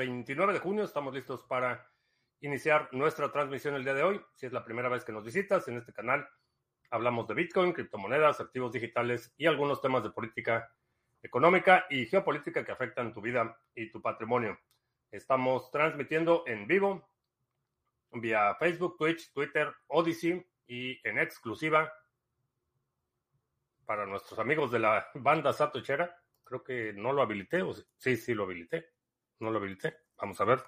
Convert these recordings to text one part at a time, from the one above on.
29 de junio. Estamos listos para iniciar nuestra transmisión el día de hoy. Si es la primera vez que nos visitas en este canal, hablamos de Bitcoin, criptomonedas, activos digitales y algunos temas de política económica y geopolítica que afectan tu vida y tu patrimonio. Estamos transmitiendo en vivo vía Facebook, Twitch, Twitter, Odyssey y en exclusiva para nuestros amigos de la banda Satochera. Creo que no lo habilité. O sí, sí lo habilité. No lo habilité. Vamos a ver.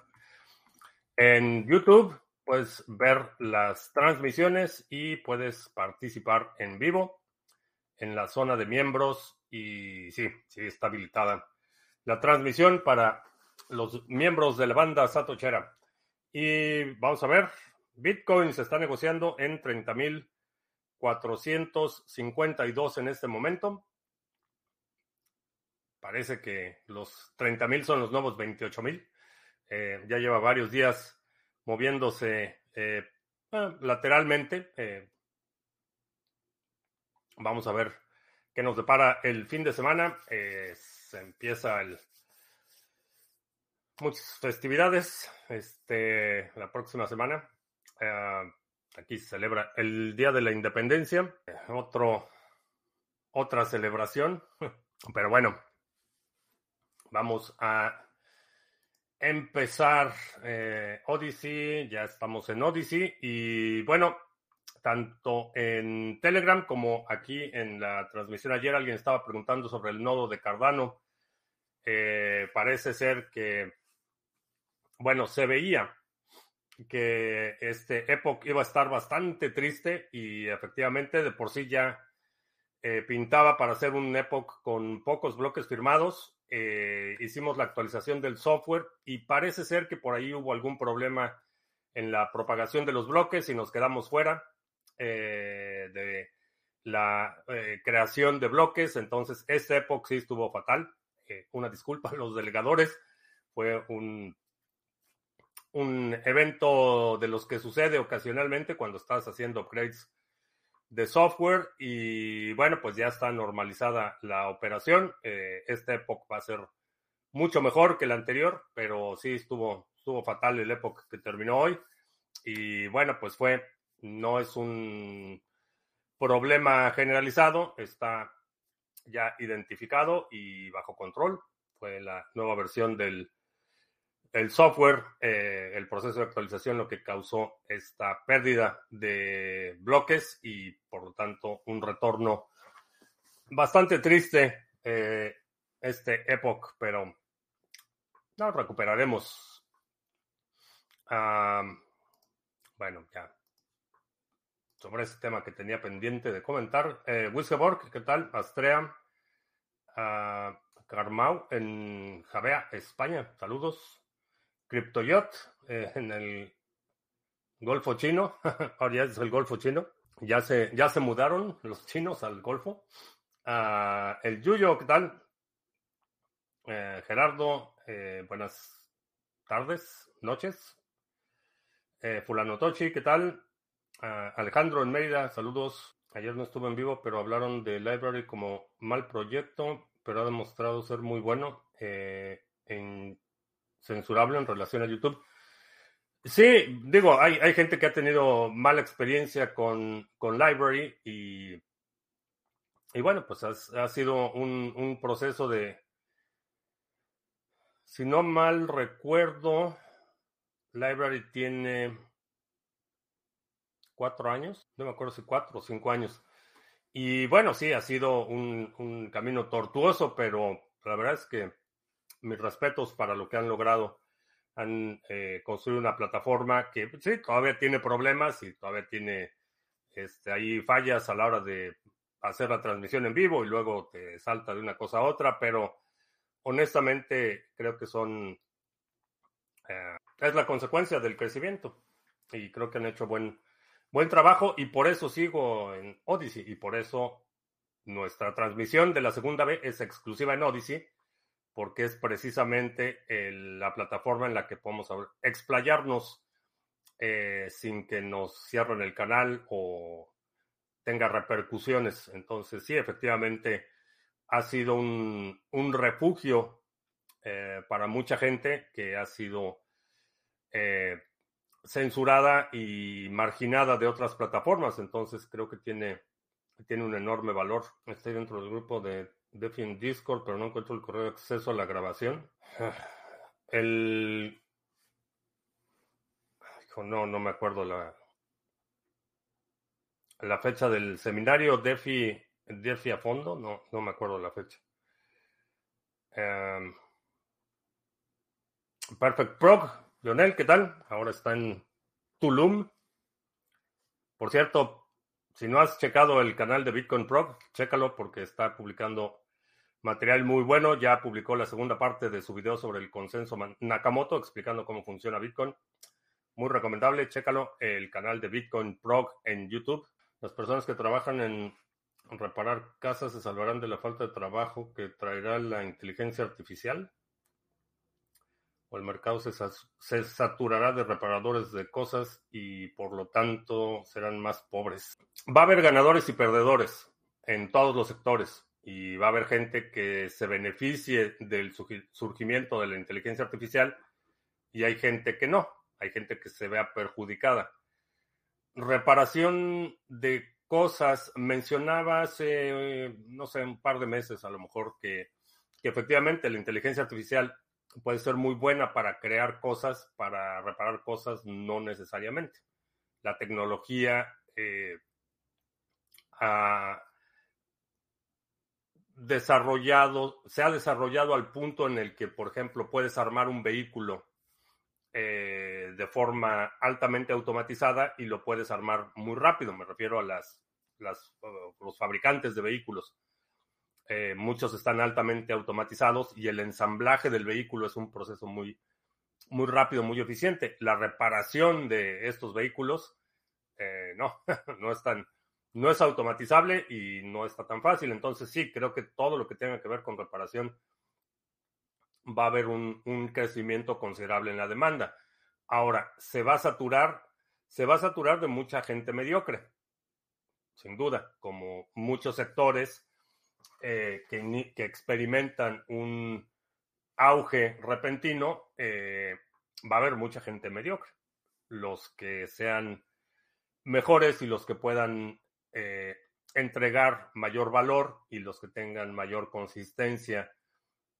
En YouTube puedes ver las transmisiones y puedes participar en vivo en la zona de miembros. Y sí, sí está habilitada la transmisión para los miembros de la banda Satochera. Y vamos a ver. Bitcoin se está negociando en 30 mil 452 en este momento. Parece que los 30 mil son los nuevos 28 mil. Eh, ya lleva varios días moviéndose eh, lateralmente. Eh, vamos a ver qué nos depara el fin de semana. se empieza el, muchas festividades este, la próxima semana. Aquí se celebra el Día de la Independencia, otro, otra celebración. Pero bueno, vamos a empezar eh, Odyssey. Ya estamos en Odyssey. Y bueno, tanto en Telegram como aquí en la transmisión ayer alguien estaba preguntando sobre el nodo de Cardano. Eh, parece ser que, bueno, se veía que este Epoch iba a estar bastante triste y efectivamente de por sí ya eh, pintaba para hacer un Epoch con pocos bloques firmados. Eh, hicimos la actualización del software y parece ser que por ahí hubo algún problema en la propagación de los bloques y nos quedamos fuera eh, de la creación de bloques. Entonces, este Epoch sí estuvo fatal. una disculpa a los delegadores. Fue un un evento de los que sucede ocasionalmente cuando estás haciendo upgrades de software y bueno, pues ya está normalizada la operación. Eh, esta época va a ser mucho mejor que la anterior, pero sí estuvo, estuvo fatal el época que terminó hoy. Y bueno, pues fue, no es un problema generalizado, está ya identificado y bajo control. Fue la nueva versión del el software, eh, el proceso de actualización, lo que causó esta pérdida de bloques y por lo tanto un retorno bastante triste eh, este Epoch, pero no recuperaremos. bueno, ya. Sobre ese tema que tenía pendiente de comentar. Eh, ¿qué tal? Astrea. Uh, Carmau en Javea, España. Saludos. CryptoYot eh, en el Golfo Chino. Ahora ya es el Golfo Chino. Ya se, ya se mudaron los chinos al Golfo. Ah, el Yuyo, ¿qué tal? Eh, Gerardo, eh, buenas tardes, noches. Fulano Tochi, ¿qué tal? Ah, Alejandro en Mérida, saludos. Ayer no estuve en vivo, pero hablaron de Library como mal proyecto, pero ha demostrado ser muy bueno. en censurable en relación a YouTube. Sí, digo, hay, hay gente que ha tenido mala experiencia con, con Library y, y bueno, pues ha, sido un, un, proceso de, si no mal recuerdo, Library tiene cuatro años, no me acuerdo si cuatro o cinco años. Y bueno, sí, ha sido un, un camino tortuoso, pero la verdad es que mis respetos para lo que han logrado. Han eh, construido una plataforma que sí, todavía tiene problemas y todavía tiene este, ahí fallas a la hora de hacer la transmisión en vivo y luego te salta de una cosa a otra, pero honestamente creo que son... Eh, es la consecuencia del crecimiento y creo que han hecho buen, buen trabajo y por eso sigo en Odyssey y por eso nuestra transmisión de la segunda vez es exclusiva en Odyssey porque es precisamente la plataforma en la que podemos explayarnos eh, sin que nos cierren el canal o tenga repercusiones. Entonces, sí, efectivamente, ha sido un, refugio eh, para mucha gente que ha sido eh, censurada y marginada de otras plataformas. Entonces creo que tiene, tiene un enorme valor. Estoy dentro del grupo de Defi Discord, pero no encuentro el correo de acceso a la grabación. El... No, no me acuerdo la, la fecha del seminario DeFi, DeFi a fondo. No, no me acuerdo la fecha. Em, Perfect Prog, Leonel, ¿qué tal? Ahora está en Tulum. Por cierto, si no has checado el canal de Bitcoin Prog, chécalo porque está publicando material muy bueno. Ya publicó la segunda parte de su video sobre el consenso Nakamoto, explicando cómo funciona Bitcoin. Muy recomendable, chécalo. El canal de Bitcoin Prog en YouTube. Las personas que trabajan en reparar casas se salvarán de la falta de trabajo que traerá la inteligencia artificial. O el mercado se, se saturará de reparadores de cosas y por lo tanto serán más pobres. Va a haber ganadores y perdedores en todos los sectores y va a haber gente que se beneficie del surgimiento de la inteligencia artificial y hay gente que no, hay gente que se vea perjudicada. Reparación de cosas, mencionaba hace, no sé, un par de meses a lo mejor que, efectivamente la inteligencia artificial puede ser muy buena para crear cosas, para reparar cosas, no necesariamente. La tecnología eh, desarrollado, se ha desarrollado al punto en el que, por ejemplo, puedes armar un vehículo eh, de forma altamente automatizada y lo puedes armar muy rápido. Me refiero a las, los fabricantes de vehículos. Eh, muchos están altamente automatizados y el ensamblaje del vehículo es un proceso muy, muy rápido, muy eficiente. La reparación de estos vehículos, eh, no, no es tan, no es automatizable y no está tan fácil. Entonces sí, creo que todo lo que tenga que ver con reparación va a haber un, crecimiento considerable en la demanda. Ahora, se va a saturar, se va a saturar de mucha gente mediocre, sin duda, como muchos sectores eh, que, experimentan un auge repentino, eh, va a haber mucha gente mediocre. Los que sean mejores y los que puedan eh, entregar mayor valor y los que tengan mayor consistencia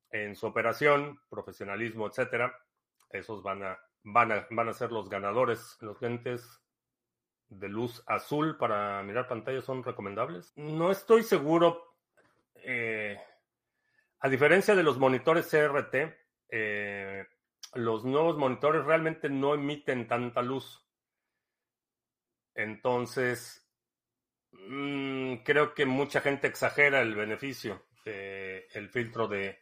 en su operación, profesionalismo, etcétera, esos van a, van a, van a ser los ganadores. Los lentes de luz azul para mirar pantallas son recomendables. No estoy seguro. Eh, a diferencia de los monitores CRT, eh, los nuevos monitores realmente no emiten tanta luz. Entonces, Mm, creo que mucha gente exagera el beneficio del filtro de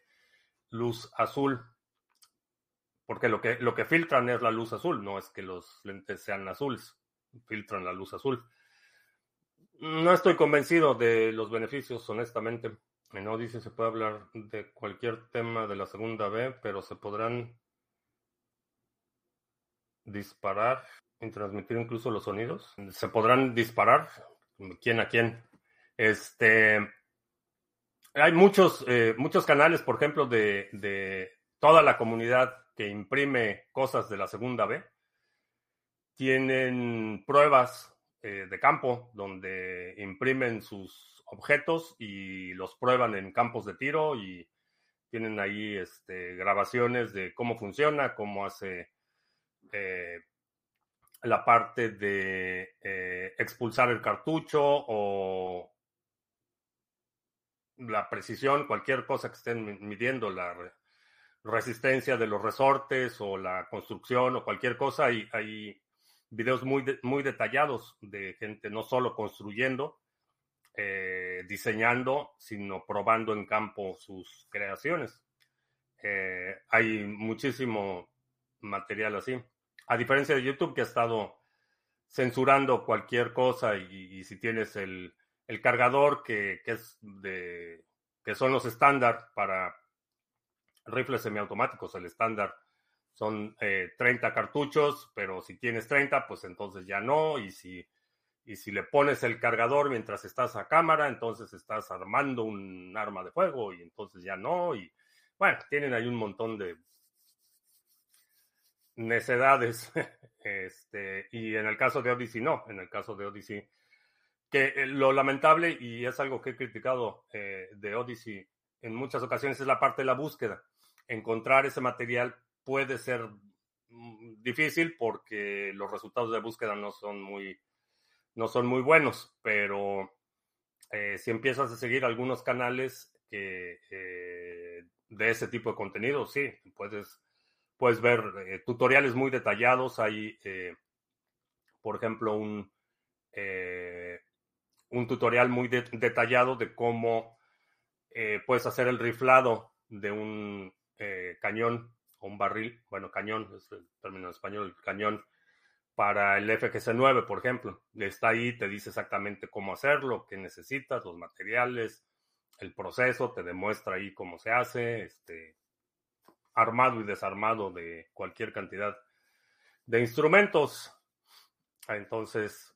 luz azul. Porque lo que, lo que filtran es la luz azul, no es que los lentes sean azules, filtran la luz azul. No estoy convencido de los beneficios, honestamente. No dice se puede hablar de cualquier tema de la segunda B, pero se podrán disparar y transmitir incluso los sonidos. Se podrán disparar quién a quién. Este, hay muchos, eh, muchos canales, por ejemplo, de, toda la comunidad que imprime cosas de la segunda B. Tienen pruebas eh, de campo donde imprimen sus objetos y los prueban en campos de tiro y tienen ahí este, grabaciones de cómo funciona, cómo hace eh, la parte de eh, expulsar el cartucho o la precisión, cualquier cosa que estén midiendo, la resistencia de los resortes o la construcción o cualquier cosa. Hay, hay videos muy, muy detallados de gente no solo construyendo, eh, diseñando, sino probando en campo sus creaciones. Eh, hay muchísimo material así. A diferencia de YouTube que ha estado censurando cualquier cosa y, si tienes el, cargador que, es de que son los estándar para rifles semiautomáticos, el estándar son 30 eh, cartuchos, pero si tienes 30, pues entonces ya no, y si, y si le pones el cargador mientras estás a cámara, entonces estás armando un arma de fuego y entonces ya no, y Bueno, tienen ahí un montón de necedades. Este, y en el caso de Odyssey, no. En el caso de Odyssey, que eh, lo lamentable, y es algo que he criticado eh, de Odyssey en muchas ocasiones, es la parte de la búsqueda. Encontrar ese material puede ser mm, difícil porque los resultados de búsqueda no son muy, no son muy buenos, pero eh, si empiezas a seguir algunos canales que, de ese tipo de contenido, sí, puedes puedes ver eh, tutoriales muy detallados. Hay, eh, por ejemplo, un, eh, un tutorial muy detallado de cómo puedes hacer el riflado de un cañón o un barril. Bueno, cañón es el término en español, el cañón para el FGC9, por ejemplo. Está ahí, te dice exactamente cómo hacerlo, qué necesitas, los materiales, el proceso, te demuestra ahí cómo se hace, este, armado y desarmado de cualquier cantidad de instrumentos. Entonces,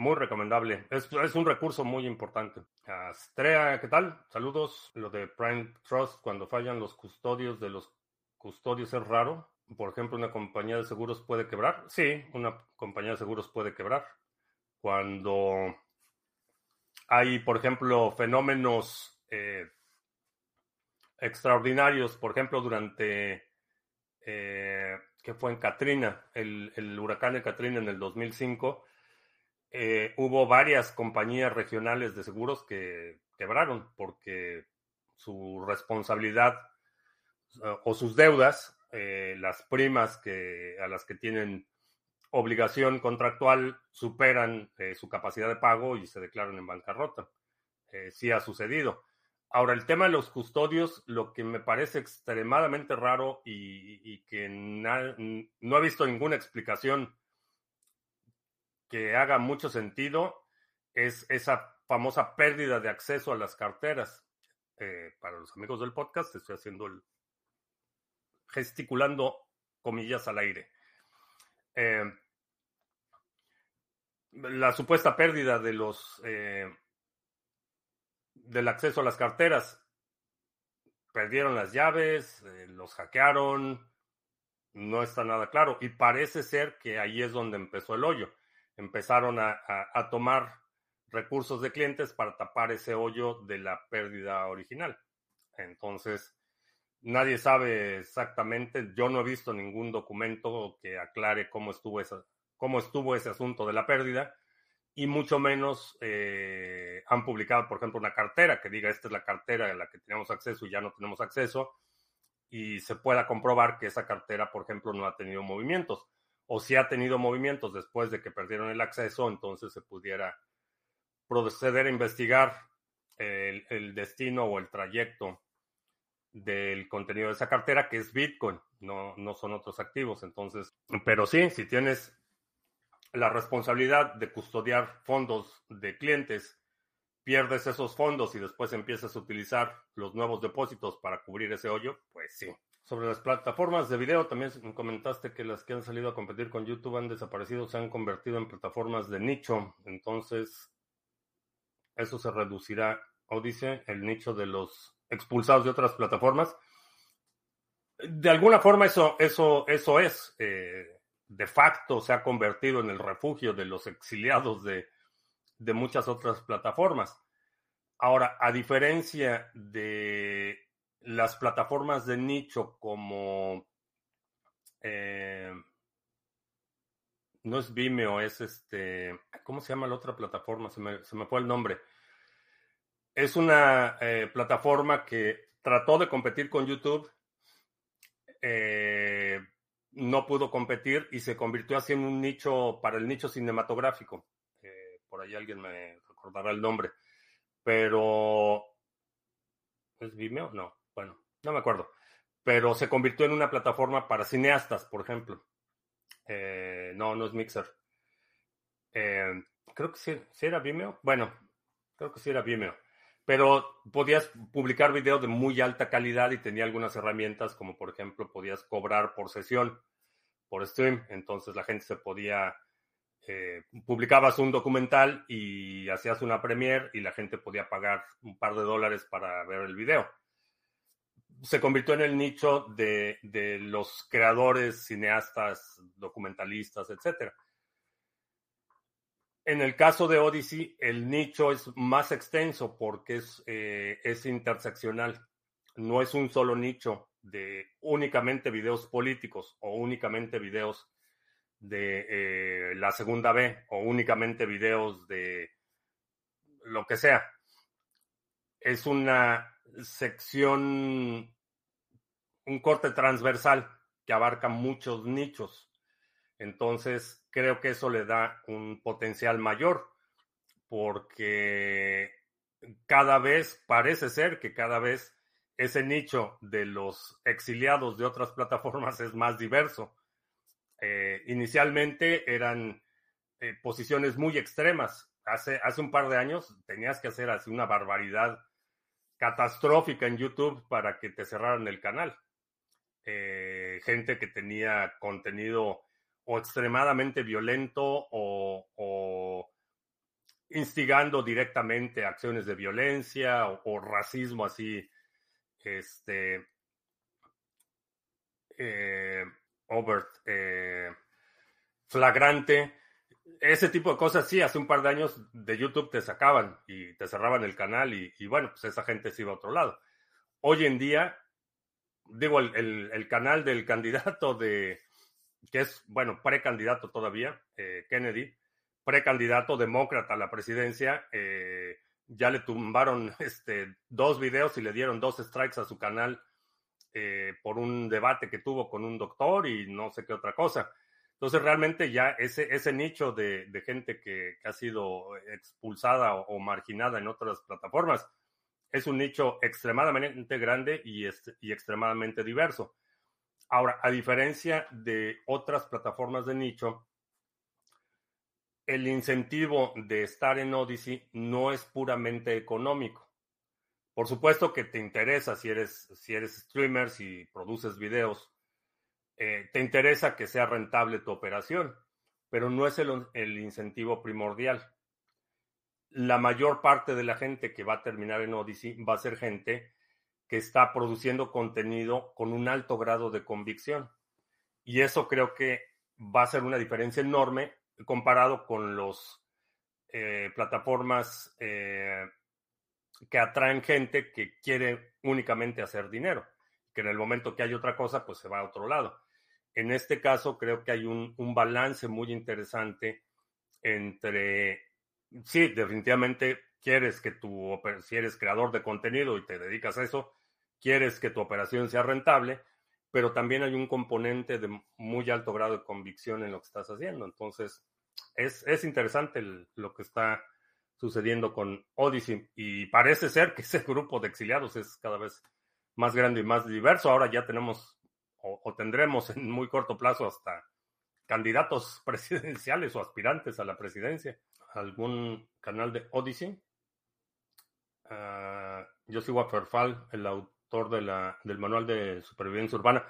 muy recomendable. Es, un recurso muy importante. Astrea, ¿qué tal? Saludos. Lo de Prime Trust, cuando fallan los custodios de los custodios es raro. Por ejemplo, una compañía de seguros puede quebrar. Sí, una compañía de seguros puede quebrar. Cuando hay, por ejemplo, fenómenos eh, extraordinarios, por ejemplo, durante, eh, que fue en Katrina, el, huracán de Katrina en el 2005, eh, hubo varias compañías regionales de seguros que quebraron porque su responsabilidad eh, o sus deudas, las primas que, a las que tienen obligación contractual superan su capacidad de pago y se declaran en bancarrota. sí ha sucedido. Ahora, el tema de los custodios, lo que me parece extremadamente raro y, que no he visto ninguna explicación que haga mucho sentido, es esa famosa pérdida de acceso a las carteras. Eh, para los amigos del podcast, estoy haciendo el gesticulando comillas al aire. Eh, la supuesta pérdida de los eh, del acceso a las carteras. Perdieron las llaves, eh, los hackearon, no está nada claro. Y parece ser que ahí es donde empezó el hoyo. Empezaron a, tomar recursos de clientes para tapar ese hoyo de la pérdida original. Entonces, nadie sabe exactamente. Yo no he visto ningún documento que aclare cómo estuvo, esa, cómo estuvo ese asunto de la pérdida y mucho menos eh, han publicado, por ejemplo, una cartera que diga esta es la cartera a la que tenemos acceso y ya no tenemos acceso y se pueda comprobar que esa cartera, por ejemplo, no ha tenido movimientos. O si ha tenido movimientos después de que perdieron el acceso, entonces se pudiera proceder a investigar el, el destino o el trayecto del contenido de esa cartera, que es Bitcoin, no, no son otros activos. Entonces, pero sí, si tienes la responsabilidad de custodiar fondos de clientes, pierdes esos fondos y después empiezas a utilizar los nuevos depósitos para cubrir ese hoyo, pues sí. Sobre las plataformas de video, también comentaste que las que han salido a competir con YouTube han desaparecido, se han convertido en plataformas de nicho. Entonces, eso se reducirá, o dice, el nicho de los expulsados de otras plataformas. De alguna forma, eso, eso, eso es. Eh, de facto se ha convertido en el refugio de los exiliados de, muchas otras plataformas. Ahora, a diferencia de las plataformas de nicho como... Eh, no es Vimeo, es este... ¿Cómo se llama la otra plataforma? Se me, fue el nombre. Es una eh, plataforma que trató de competir con YouTube. Eh, no pudo competir y se convirtió así en un nicho para el nicho cinematográfico. Eh, por ahí alguien me recordará el nombre. Pero... ¿Es Vimeo? No, bueno, no me acuerdo. Pero se convirtió en una plataforma para cineastas, por ejemplo. Eh, no, no es Mixer. Eh, creo que sí, sí era Vimeo. Bueno, creo que sí era Vimeo pero podías publicar videos de muy alta calidad y tenía algunas herramientas como por ejemplo podías cobrar por sesión, por stream, entonces la gente se podía, eh, publicabas un documental y hacías una premiere y la gente podía pagar un par de dólares para ver el video. se convirtió en el nicho de, de los creadores, cineastas, documentalistas, etc. En el caso de Odyssey, el nicho es más extenso porque es, eh, es interseccional. No es un solo nicho de únicamente videos políticos o únicamente videos de eh, la segunda B o únicamente videos de lo que sea. Es una sección, un corte transversal que abarca muchos nichos. Entonces, creo que eso le da un potencial mayor porque cada vez, parece ser que cada vez ese nicho de los exiliados de otras plataformas es más diverso. Eh, inicialmente eran eh, posiciones muy extremas. Hace, hace un par de años tenías que hacer así una barbaridad catastrófica en YouTube para que te cerraran el canal. Eh, gente que tenía contenido o extremadamente violento o, instigando directamente acciones de violencia o, racismo así, este, eh, overt, eh, flagrante ese tipo de cosas, sí, hace un par de años de YouTube te sacaban y te cerraban el canal y, bueno, pues esa gente se iba a otro lado. Hoy en día, digo, el, canal del candidato de, que es, bueno, precandidato todavía, eh, Kennedy, precandidato demócrata a la presidencia, eh, ya le tumbaron este, dos videos y le dieron dos strikes a su canal eh, por un debate que tuvo con un doctor y no sé qué otra cosa. Entonces, realmente ya ese, ese nicho de, gente que, ha sido expulsada o, marginada en otras plataformas es un nicho extremadamente grande y, y extremadamente diverso. Ahora, a diferencia de otras plataformas de nicho, el incentivo de estar en Odyssey no es puramente económico. Por supuesto que te interesa si eres, si eres streamer, si produces videos, eh, te interesa que sea rentable tu operación, pero no es el, el, incentivo primordial. La mayor parte de la gente que va a terminar en Odyssey va a ser gente que está produciendo contenido con un alto grado de convicción. Y eso creo que va a ser una diferencia enorme comparado con las eh, plataformas eh, que atraen gente que quiere únicamente hacer dinero, que en el momento que hay otra cosa, pues se va a otro lado. En este caso, creo que hay un, balance muy interesante entre, sí, definitivamente quieres que tu, si eres creador de contenido y te dedicas a eso, quieres que tu operación sea rentable, pero también hay un componente de muy alto grado de convicción en lo que estás haciendo. Entonces, es, es interesante lo que está sucediendo con Odyssey y parece ser que ese grupo de exiliados es cada vez más grande y más diverso. Ahora ya tenemos o, tendremos en muy corto plazo hasta candidatos presidenciales o aspirantes a la presidencia. ¿Algún canal de Odyssey? Ah, yo sigo a Ferfal, el autor de la, del manual de supervivencia urbana.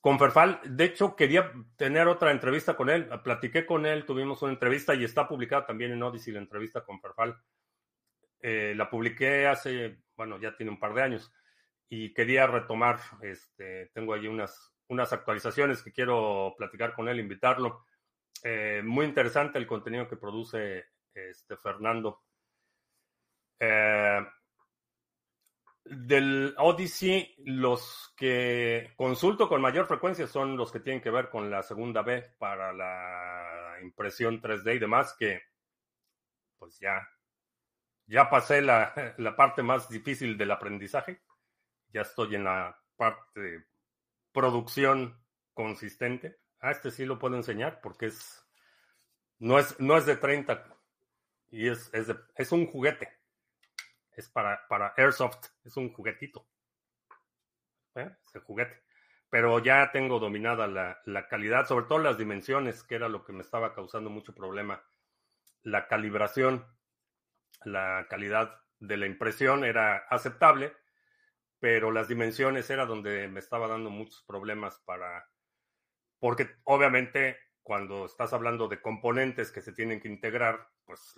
Con Ferfal, de hecho, quería tener otra entrevista con él. Platiqué con él, tuvimos una entrevista y está publicada también en Odyssey la entrevista con Ferfal. Eh, la publiqué hace, bueno, ya tiene un par de años y quería retomar, este, tengo allí unas, unas actualizaciones que quiero platicar con él, invitarlo. Eh, muy interesante el contenido que produce este Fernando. Eh, del Odyssey, los que consulto con mayor frecuencia son los que tienen que ver con la segunda B para la impresión 3D y demás, que pues ya, ya pasé la, la parte más difícil del aprendizaje ya estoy en la parte de producción consistente. Ah, este sí lo puedo enseñar porque es no es, no es de 30 y es, es, un juguete. Es para, para Airsoft, es un juguetito. ¿Eh? Ese juguete. Pero ya tengo dominada la, la calidad, sobre todo las dimensiones, que era lo que me estaba causando mucho problema. La calibración, la calidad de la impresión era aceptable, pero las dimensiones era donde me estaba dando muchos problemas para, porque obviamente cuando estás hablando de componentes que se tienen que integrar, pues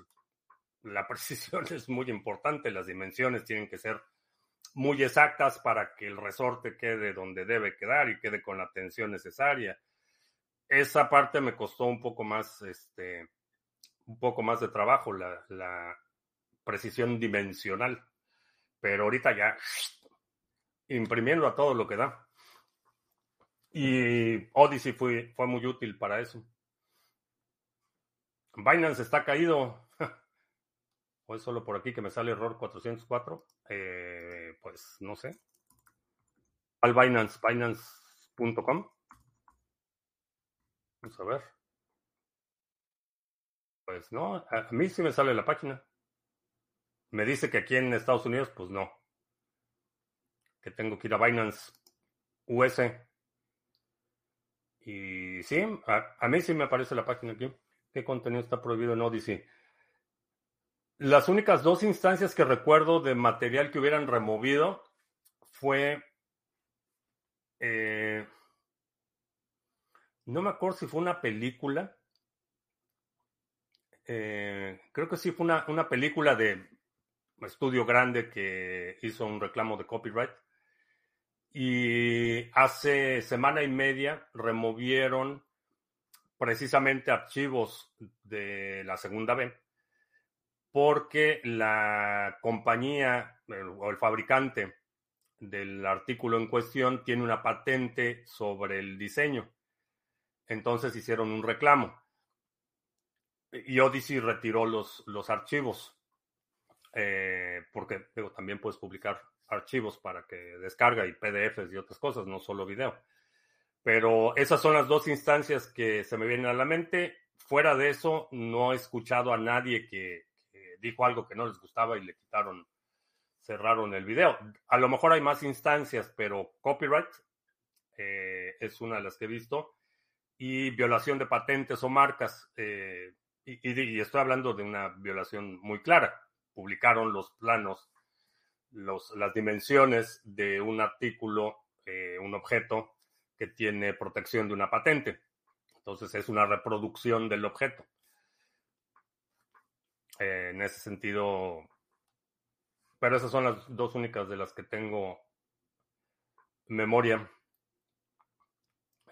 la precisión es muy importante, las dimensiones tienen que ser muy exactas para que el resorte quede donde debe quedar y quede con la tensión necesaria. Esa parte me costó un poco más, este, un poco más de trabajo, la, la precisión dimensional. Pero ahorita ya imprimiendo a todo lo que da. Y Odyssey fue, fue muy útil para eso. Binance está caído. ¿O es solo por aquí que me sale error 404? Eh, pues no sé. Al Binance, Binance.com. Vamos a ver. Pues no, a mí sí me sale la página. Me dice que aquí en Estados Unidos, pues no. Que tengo que ir a Binance US. Y sí, a, a mí sí me aparece la página aquí. ¿Qué contenido está prohibido en Odyssey? Las únicas dos instancias que recuerdo de material que hubieran removido fue. Eh, no me acuerdo si fue una película. Eh, creo que sí fue una, una película de estudio grande que hizo un reclamo de copyright. Y hace semana y media removieron precisamente archivos de la segunda B porque la compañía o el fabricante del artículo en cuestión tiene una patente sobre el diseño. Entonces hicieron un reclamo. Y Odyssey retiró los, los archivos, eh, porque también puedes publicar archivos para que descarga y PDFs y otras cosas, no solo video. Pero esas son las dos instancias que se me vienen a la mente. Fuera de eso, no he escuchado a nadie que, dijo algo que no les gustaba y le quitaron, cerraron el video. A lo mejor hay más instancias, pero copyright eh, es una de las que he visto y violación de patentes o marcas. Eh, y, estoy hablando de una violación muy clara. Publicaron los planos, los, las dimensiones de un artículo, eh, un objeto que tiene protección de una patente. Entonces es una reproducción del objeto. Eh, en ese sentido, pero esas son las dos únicas de las que tengo memoria.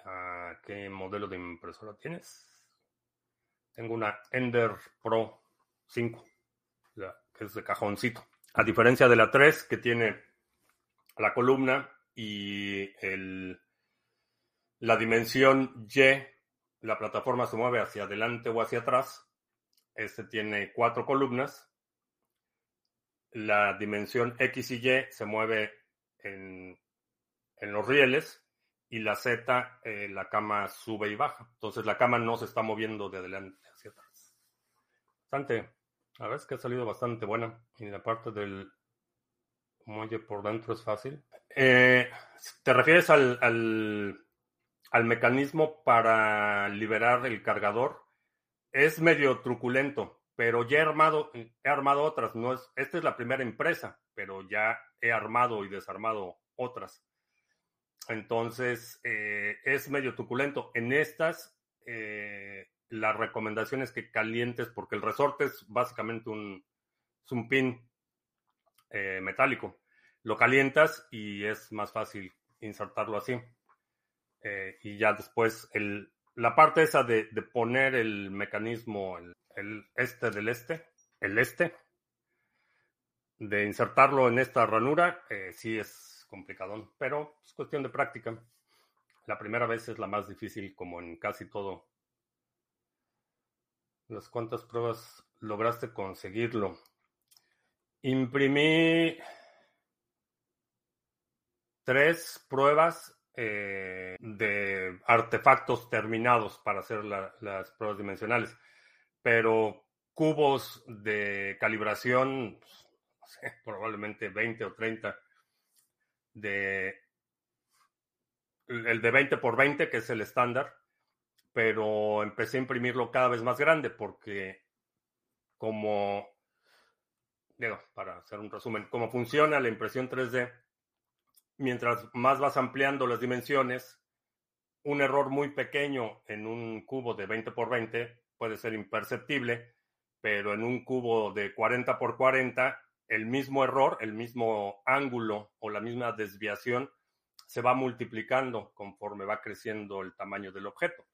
Ah, ¿Qué modelo de impresora tienes? Tengo una Ender Pro 5, que es de cajoncito. A diferencia de la 3, que tiene la columna y el, la dimensión Y, la plataforma se mueve hacia adelante o hacia atrás. Este tiene cuatro columnas. La dimensión X y Y se mueve en, los rieles y la Z, eh, la cama sube y baja. Entonces la cama no se está moviendo de adelante hacia atrás. Bastante, a ver, es que ha salido bastante buena. Y la parte del muelle por dentro es fácil. Eh, ¿Te refieres al, al, al mecanismo para liberar el cargador? Es medio truculento, pero ya he armado, he armado otras. No es, esta es la primera empresa, pero ya he armado y desarmado otras. Entonces, eh, es medio truculento. En estas, eh, la recomendación es que calientes, porque el resorte es básicamente un, un pin eh, metálico. Lo calientas y es más fácil insertarlo así. y ya después el, la parte esa de, poner el mecanismo, el, este del este, el este, de insertarlo en esta ranura, eh, sí es complicado, pero es cuestión de práctica. La primera vez es la más difícil, como en casi todo. ¿Las cuántas pruebas lograste conseguirlo? Imprimí tres pruebas eh, de artefactos terminados para hacer las pruebas dimensionales. Pero cubos de calibración, pues, probablemente 20 o 30 de el de 20 por 20, que es el estándar, pero empecé a imprimirlo cada vez más grande porque como, digo, para hacer un resumen, como funciona la impresión 3D, mientras más vas ampliando las dimensiones, un error muy pequeño en un cubo de 20 por 20 puede ser imperceptible, pero en un cubo de 40 por 40 el mismo error, el mismo ángulo o la misma desviación se va multiplicando conforme va creciendo el tamaño del objeto.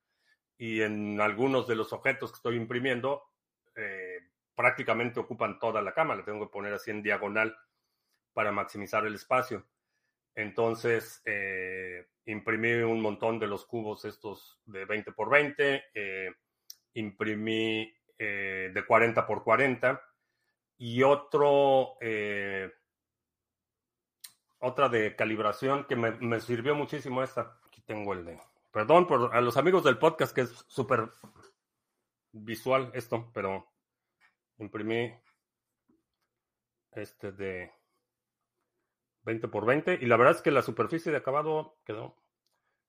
Y en algunos de los objetos que estoy imprimiendo, eh, prácticamente ocupan toda la cama. Le tengo que poner así en diagonal para maximizar el espacio. Entonces, eh, imprimí un montón de los cubos estos de 20 por 20, eh, imprimí de 40 por 40 y otro otra de calibración que me, sirvió muchísimo esta. Aquí tengo el de. Perdón por a los amigos del podcast que es súper visual esto, pero imprimí este de 20 por 20 y la verdad es que la superficie de acabado quedó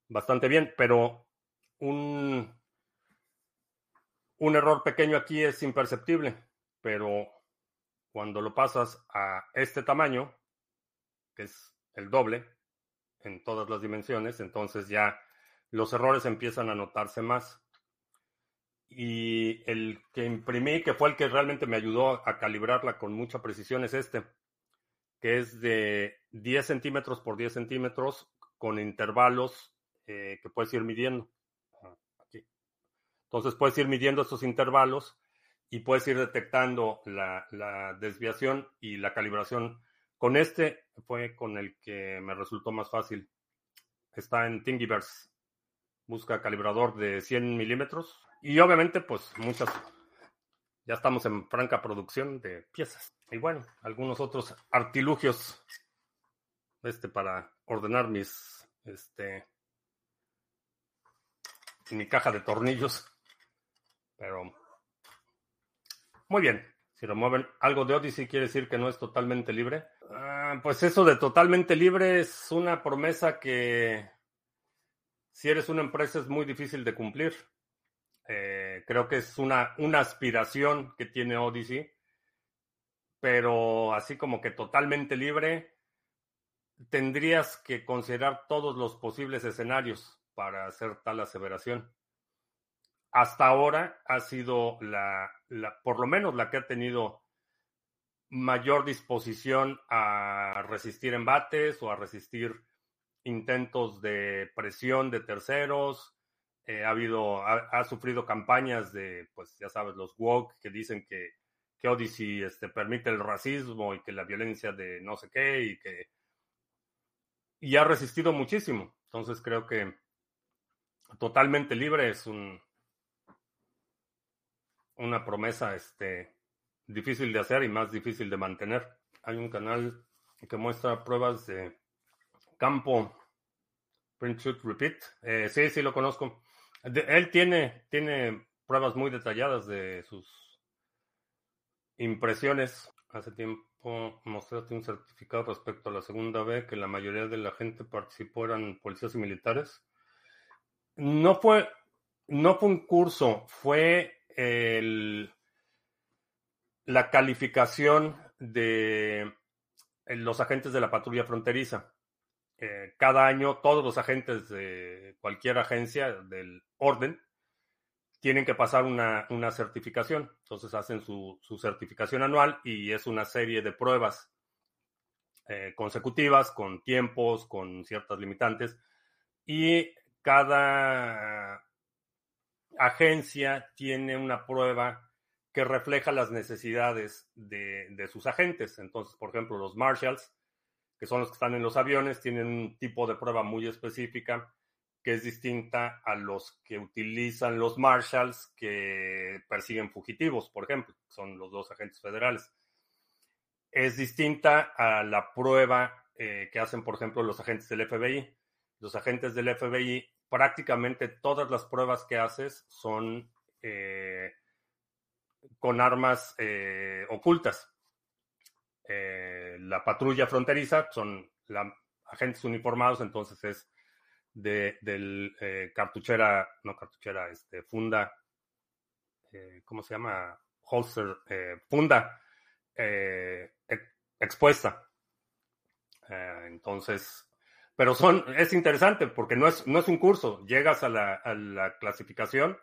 bastante bien, pero un, un error pequeño aquí es imperceptible, pero cuando lo pasas a este tamaño, es el doble en todas las dimensiones, entonces ya los errores empiezan a notarse más. Y el que imprimí, que fue el que realmente me ayudó a calibrarla con mucha precisión, es este, que es de 10 centímetros por 10 centímetros con intervalos eh, que puedes ir midiendo. Entonces puedes ir midiendo estos intervalos y puedes ir detectando la, la desviación y la calibración con este fue con el que me resultó más fácil. Está en Thingiverse. Busca calibrador de 100 milímetros. Y obviamente, pues muchas. Ya estamos en franca producción de piezas. Y bueno, algunos otros artilugios. Este para ordenar mis. Este. Mi caja de tornillos. Pero. Muy bien. Si remueven algo de Odyssey, quiere decir que no es totalmente libre. Ah, pues eso de totalmente libre es una promesa que si eres una empresa es muy difícil de cumplir. Eh, creo que es una, una aspiración que tiene Odyssey, pero así como que totalmente libre, tendrías que considerar todos los posibles escenarios para hacer tal aseveración. Hasta ahora ha sido la, por lo menos la que ha tenido mayor disposición a resistir embates o a resistir intentos de presión de terceros. Eh, ha habido, ha, sufrido campañas de, pues ya sabes, los woke que dicen que, que Odyssey este, permite el racismo y que la violencia de no sé qué y que y ha resistido muchísimo. Entonces creo que totalmente libre es un una promesa este difícil de hacer y más difícil de mantener. Hay un canal que muestra pruebas de campo print shoot repeat. Eh, sí, sí lo conozco. él tiene, tiene pruebas muy detalladas de sus impresiones. Hace tiempo mostraste un certificado respecto a la segunda vez que la mayoría de la gente participó eran policías y militares. No fue, no fue un curso, fue el la calificación de eh, los agentes de la patrulla fronteriza. Eh, cada año todos los agentes de cualquier agencia del orden tienen que pasar una, certificación. Entonces hacen su, certificación anual y es una serie de pruebas eh, consecutivas con tiempos, con ciertas limitantes. Y cada agencia tiene una prueba que refleja las necesidades de, sus agentes. Entonces, por ejemplo, los marshals, que son los que están en los aviones, tienen un tipo de prueba muy específica que es distinta a los que utilizan los marshals que persiguen fugitivos, por ejemplo, son los dos agentes federales. Es distinta a la prueba eh, que hacen, por ejemplo, los agentes del FBI. Los agentes del FBI, prácticamente todas las pruebas que haces son eh, con armas eh, ocultas. Eh, la patrulla fronteriza son agentes uniformados, entonces es de, del eh, cartuchera, no cartuchera, este, funda, ¿cómo se llama? Holster, funda expuesta. entonces, pero son, es interesante porque no es, no es un curso, llegas a la, a la clasificación,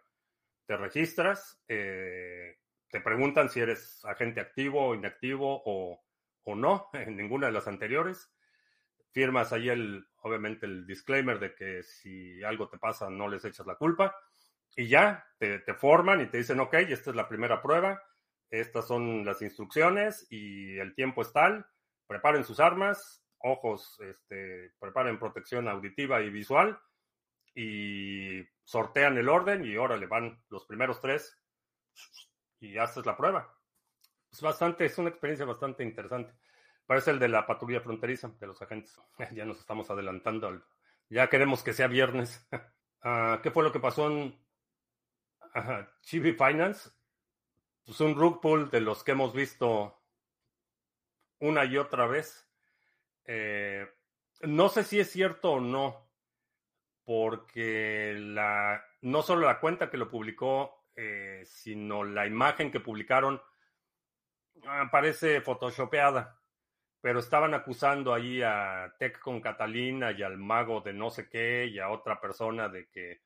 te registras, te preguntan si eres agente activo inactivo o o no en ninguna de las anteriores. Firmas ahí el, obviamente el disclaimer de que si algo te pasa no les echas la culpa y ya te, te forman y te dicen, ok, esta es la primera prueba, estas son las instrucciones y el tiempo es tal, preparen sus armas, ojos, este, preparen protección auditiva y visual y sortean el orden y ahora le van los primeros tres y haces la prueba. Es bastante, es una experiencia bastante interesante. Parece el de la patrulla fronteriza de los agentes. Ya nos estamos adelantando. ya queremos que sea viernes. Ah, ¿Qué fue lo que pasó en Chibi Finance? Pues un rug pull de los que hemos visto una y otra vez. Eh, no sé si es cierto o no, porque la, no solo la cuenta que lo publicó, eh, sino la imagen que publicaron ah, parece photoshopeada, pero estaban acusando ahí a Tech con Catalina y al mago de no sé qué y a otra persona de que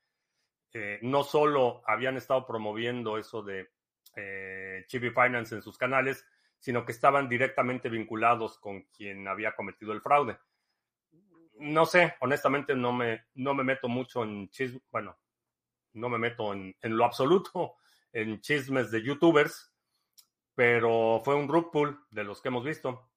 eh, no solo habían estado promoviendo eso de eh, Chibi Finance en sus canales, sino que estaban directamente vinculados con quien había cometido el fraude. No sé, honestamente no me, no me meto mucho en chismes, bueno, no me meto en, lo absoluto en chismes de youtubers, pero fue un rug pull de los que hemos visto.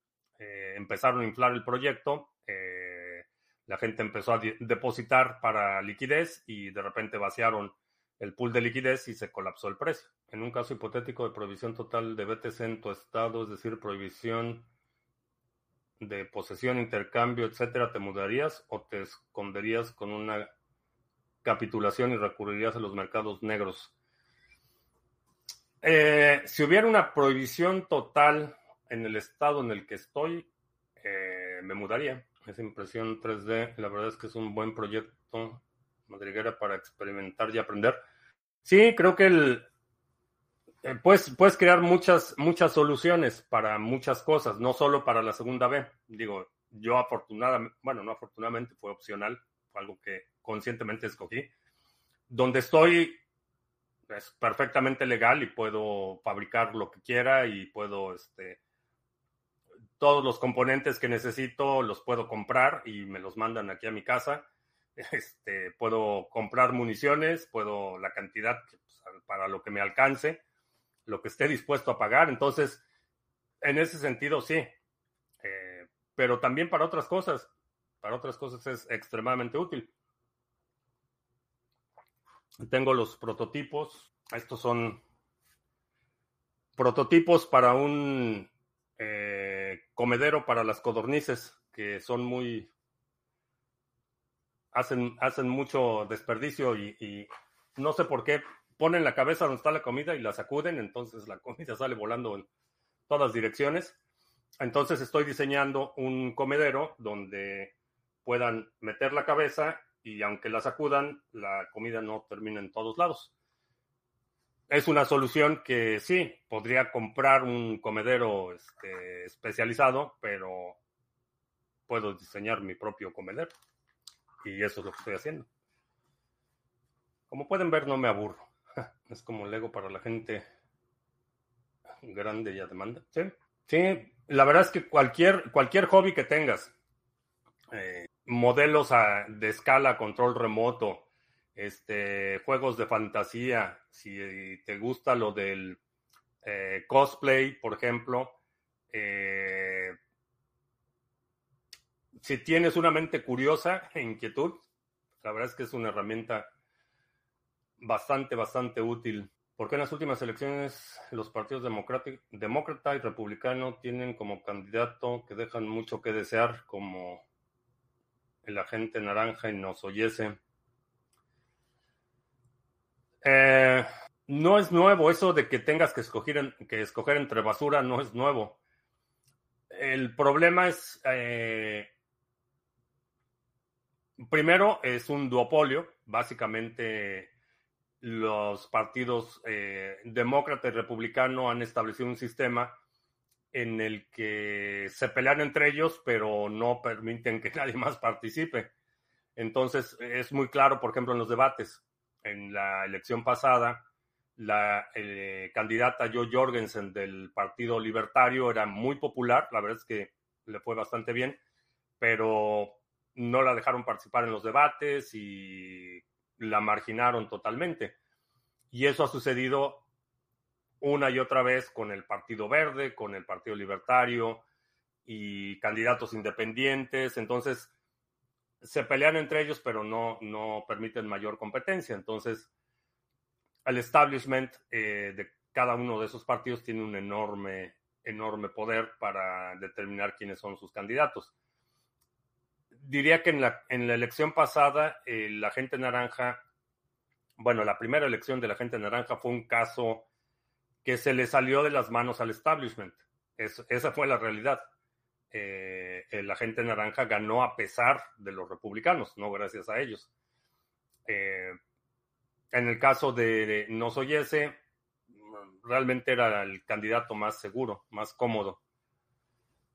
Eh, empezaron a inflar el proyecto, eh, la gente empezó a depositar para liquidez y de repente vaciaron el pool de liquidez y se colapsó el precio. En un caso hipotético de prohibición total de BTC en tu estado, es decir, prohibición de posesión, intercambio, etcétera, ¿te mudarías o te esconderías con una capitulación y recurrirías a los mercados negros? Eh, si hubiera una prohibición total en el estado en el que estoy, eh, me mudaría. Esa impresión 3D, la verdad es que es un buen proyecto madriguera para experimentar y aprender. Sí, creo que el, eh, puedes, puedes crear muchas, muchas soluciones para muchas cosas, no solo para la segunda B. Digo, yo afortunadamente, bueno, no afortunadamente, fue opcional, fue algo que conscientemente escogí. Donde estoy es perfectamente legal y puedo fabricar lo que quiera y puedo, este, todos los componentes que necesito los puedo comprar y me los mandan aquí a mi casa este, puedo comprar municiones, puedo la cantidad pues, para lo que me alcance, lo que esté dispuesto a pagar. Entonces, en ese sentido, sí. Eh, pero también para otras cosas. Para otras cosas es extremadamente útil. Tengo los prototipos. Estos son prototipos para un eh, comedero para las codornices, que son muy, hacen, hacen mucho desperdicio y, no sé por qué ponen la cabeza donde está la comida y la sacuden, entonces la comida sale volando en todas direcciones. Entonces estoy diseñando un comedero donde puedan meter la cabeza y aunque la sacudan, la comida no termina en todos lados. Es una solución que sí, podría comprar un comedero este, especializado, pero puedo diseñar mi propio comedero. Y eso es lo que estoy haciendo. Como pueden ver, no me aburro. Es como Lego para la gente grande y a demanda. Sí, sí la verdad es que cualquier, cualquier hobby que tengas, eh, modelos de escala, control remoto, este, juegos de fantasía, si te gusta lo del eh, cosplay, por ejemplo, eh, si tienes una mente curiosa e inquietud, la verdad es que es una herramienta bastante, bastante útil. Porque en las últimas elecciones los partidos demócrata y republicano tienen como candidato que dejan mucho que desear, como el agente naranja y nos oyese? Eh, no es nuevo eso de que tengas que escoger, que escoger entre basura, no es nuevo. El problema es eh, Primero, es un duopolio. Básicamente, los partidos eh, demócrata y republicano han establecido un sistema en el que se pelean entre ellos, pero no permiten que nadie más participe. Entonces, es muy claro, por ejemplo, en los debates. En la elección pasada, La candidata Jo Jorgensen del Partido Libertario era muy popular, la verdad es que le fue bastante bien, pero no la dejaron participar en los debates y la marginaron totalmente. Y eso ha sucedido una y otra vez con el Partido Verde, con el Partido Libertario y candidatos independientes. Entonces, se pelean entre ellos, pero no, no permiten mayor competencia. Entonces, el establishment eh, de cada uno de esos partidos tiene un enorme, enorme poder para determinar quiénes son sus candidatos. Diría que en la, en la elección pasada, eh, la gente naranja, bueno, la primera elección de la gente naranja fue un caso que se le salió de las manos al establishment. esa fue la realidad. Eh, la gente naranja ganó a pesar de los republicanos, no gracias a ellos. Eh, en el caso de, No Soy Ese, realmente era el candidato más seguro, más cómodo.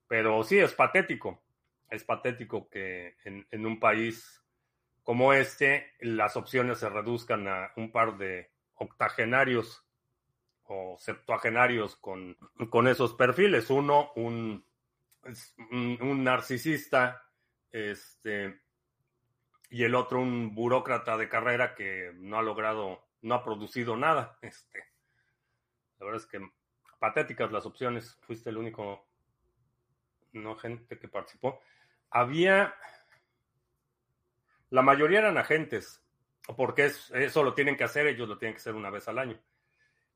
Pero sí, es patético. Es patético que en, un país como este las opciones se reduzcan a un par de octogenarios o septuagenarios con, con esos perfiles. Uno, un, un, narcisista, este, y el otro un burócrata de carrera que no ha logrado, no ha producido nada. Este, la verdad es que patéticas las opciones. Fuiste el único, no gente que participó. Había, la mayoría eran agentes, porque eso lo tienen que hacer, ellos lo tienen que hacer una vez al año.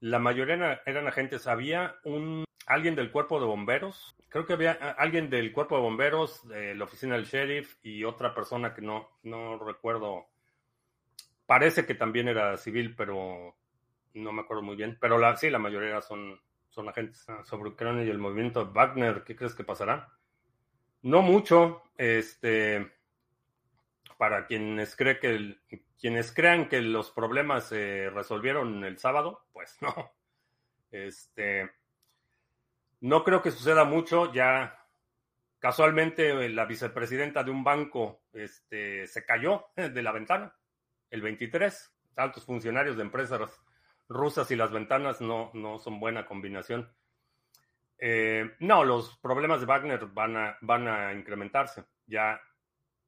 La mayoría eran agentes. Había un alguien del cuerpo de bomberos. Creo que había alguien del cuerpo de bomberos, de la oficina del sheriff y otra persona que no, no recuerdo. Parece que también era civil, pero no me acuerdo muy bien. Pero la, sí, la mayoría son, son agentes. Ah, sobre Ucrania y el movimiento Wagner, ¿qué crees que pasará? No mucho. Este, para quienes, cree que quienes crean que los problemas se resolvieron el sábado, pues no. Este, no creo que suceda mucho. Ya casualmente la vicepresidenta de un banco este, se cayó de la ventana el 23. Altos funcionarios de empresas rusas y las ventanas no, no son buena combinación. Eh, no, los problemas de Wagner van a, van a incrementarse. Ya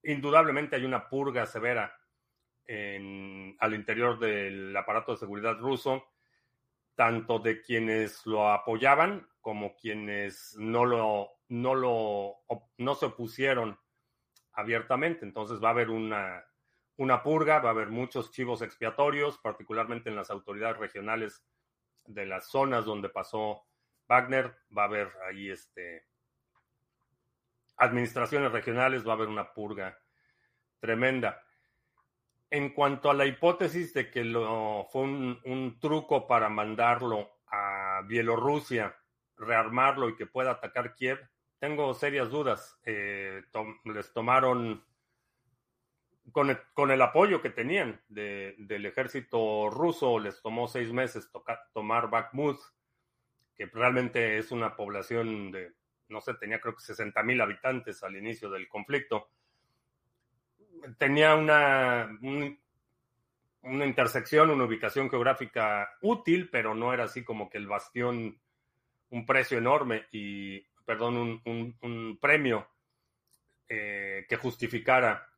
indudablemente hay una purga severa al interior del aparato de seguridad ruso, tanto de quienes lo apoyaban como quienes no lo, no lo, no se opusieron abiertamente. Entonces va a haber una, una purga, va a haber muchos chivos expiatorios, particularmente en las autoridades regionales de las zonas donde pasó Wagner, va a haber ahí este administraciones regionales, va a haber una purga tremenda. En cuanto a la hipótesis de que lo, fue un, truco para mandarlo a Bielorrusia rearmarlo y que pueda atacar Kiev, tengo serias dudas. Eh, les tomaron, con el, apoyo que tenían de, del ejército ruso, les tomó seis meses tomar Bakhmut, que realmente es una población de, no sé, tenía creo que 60 mil habitantes al inicio del conflicto. Tenía una, una intersección, una ubicación geográfica útil, pero no era así como que el bastión un precio enorme y, perdón, un, premio eh, que justificara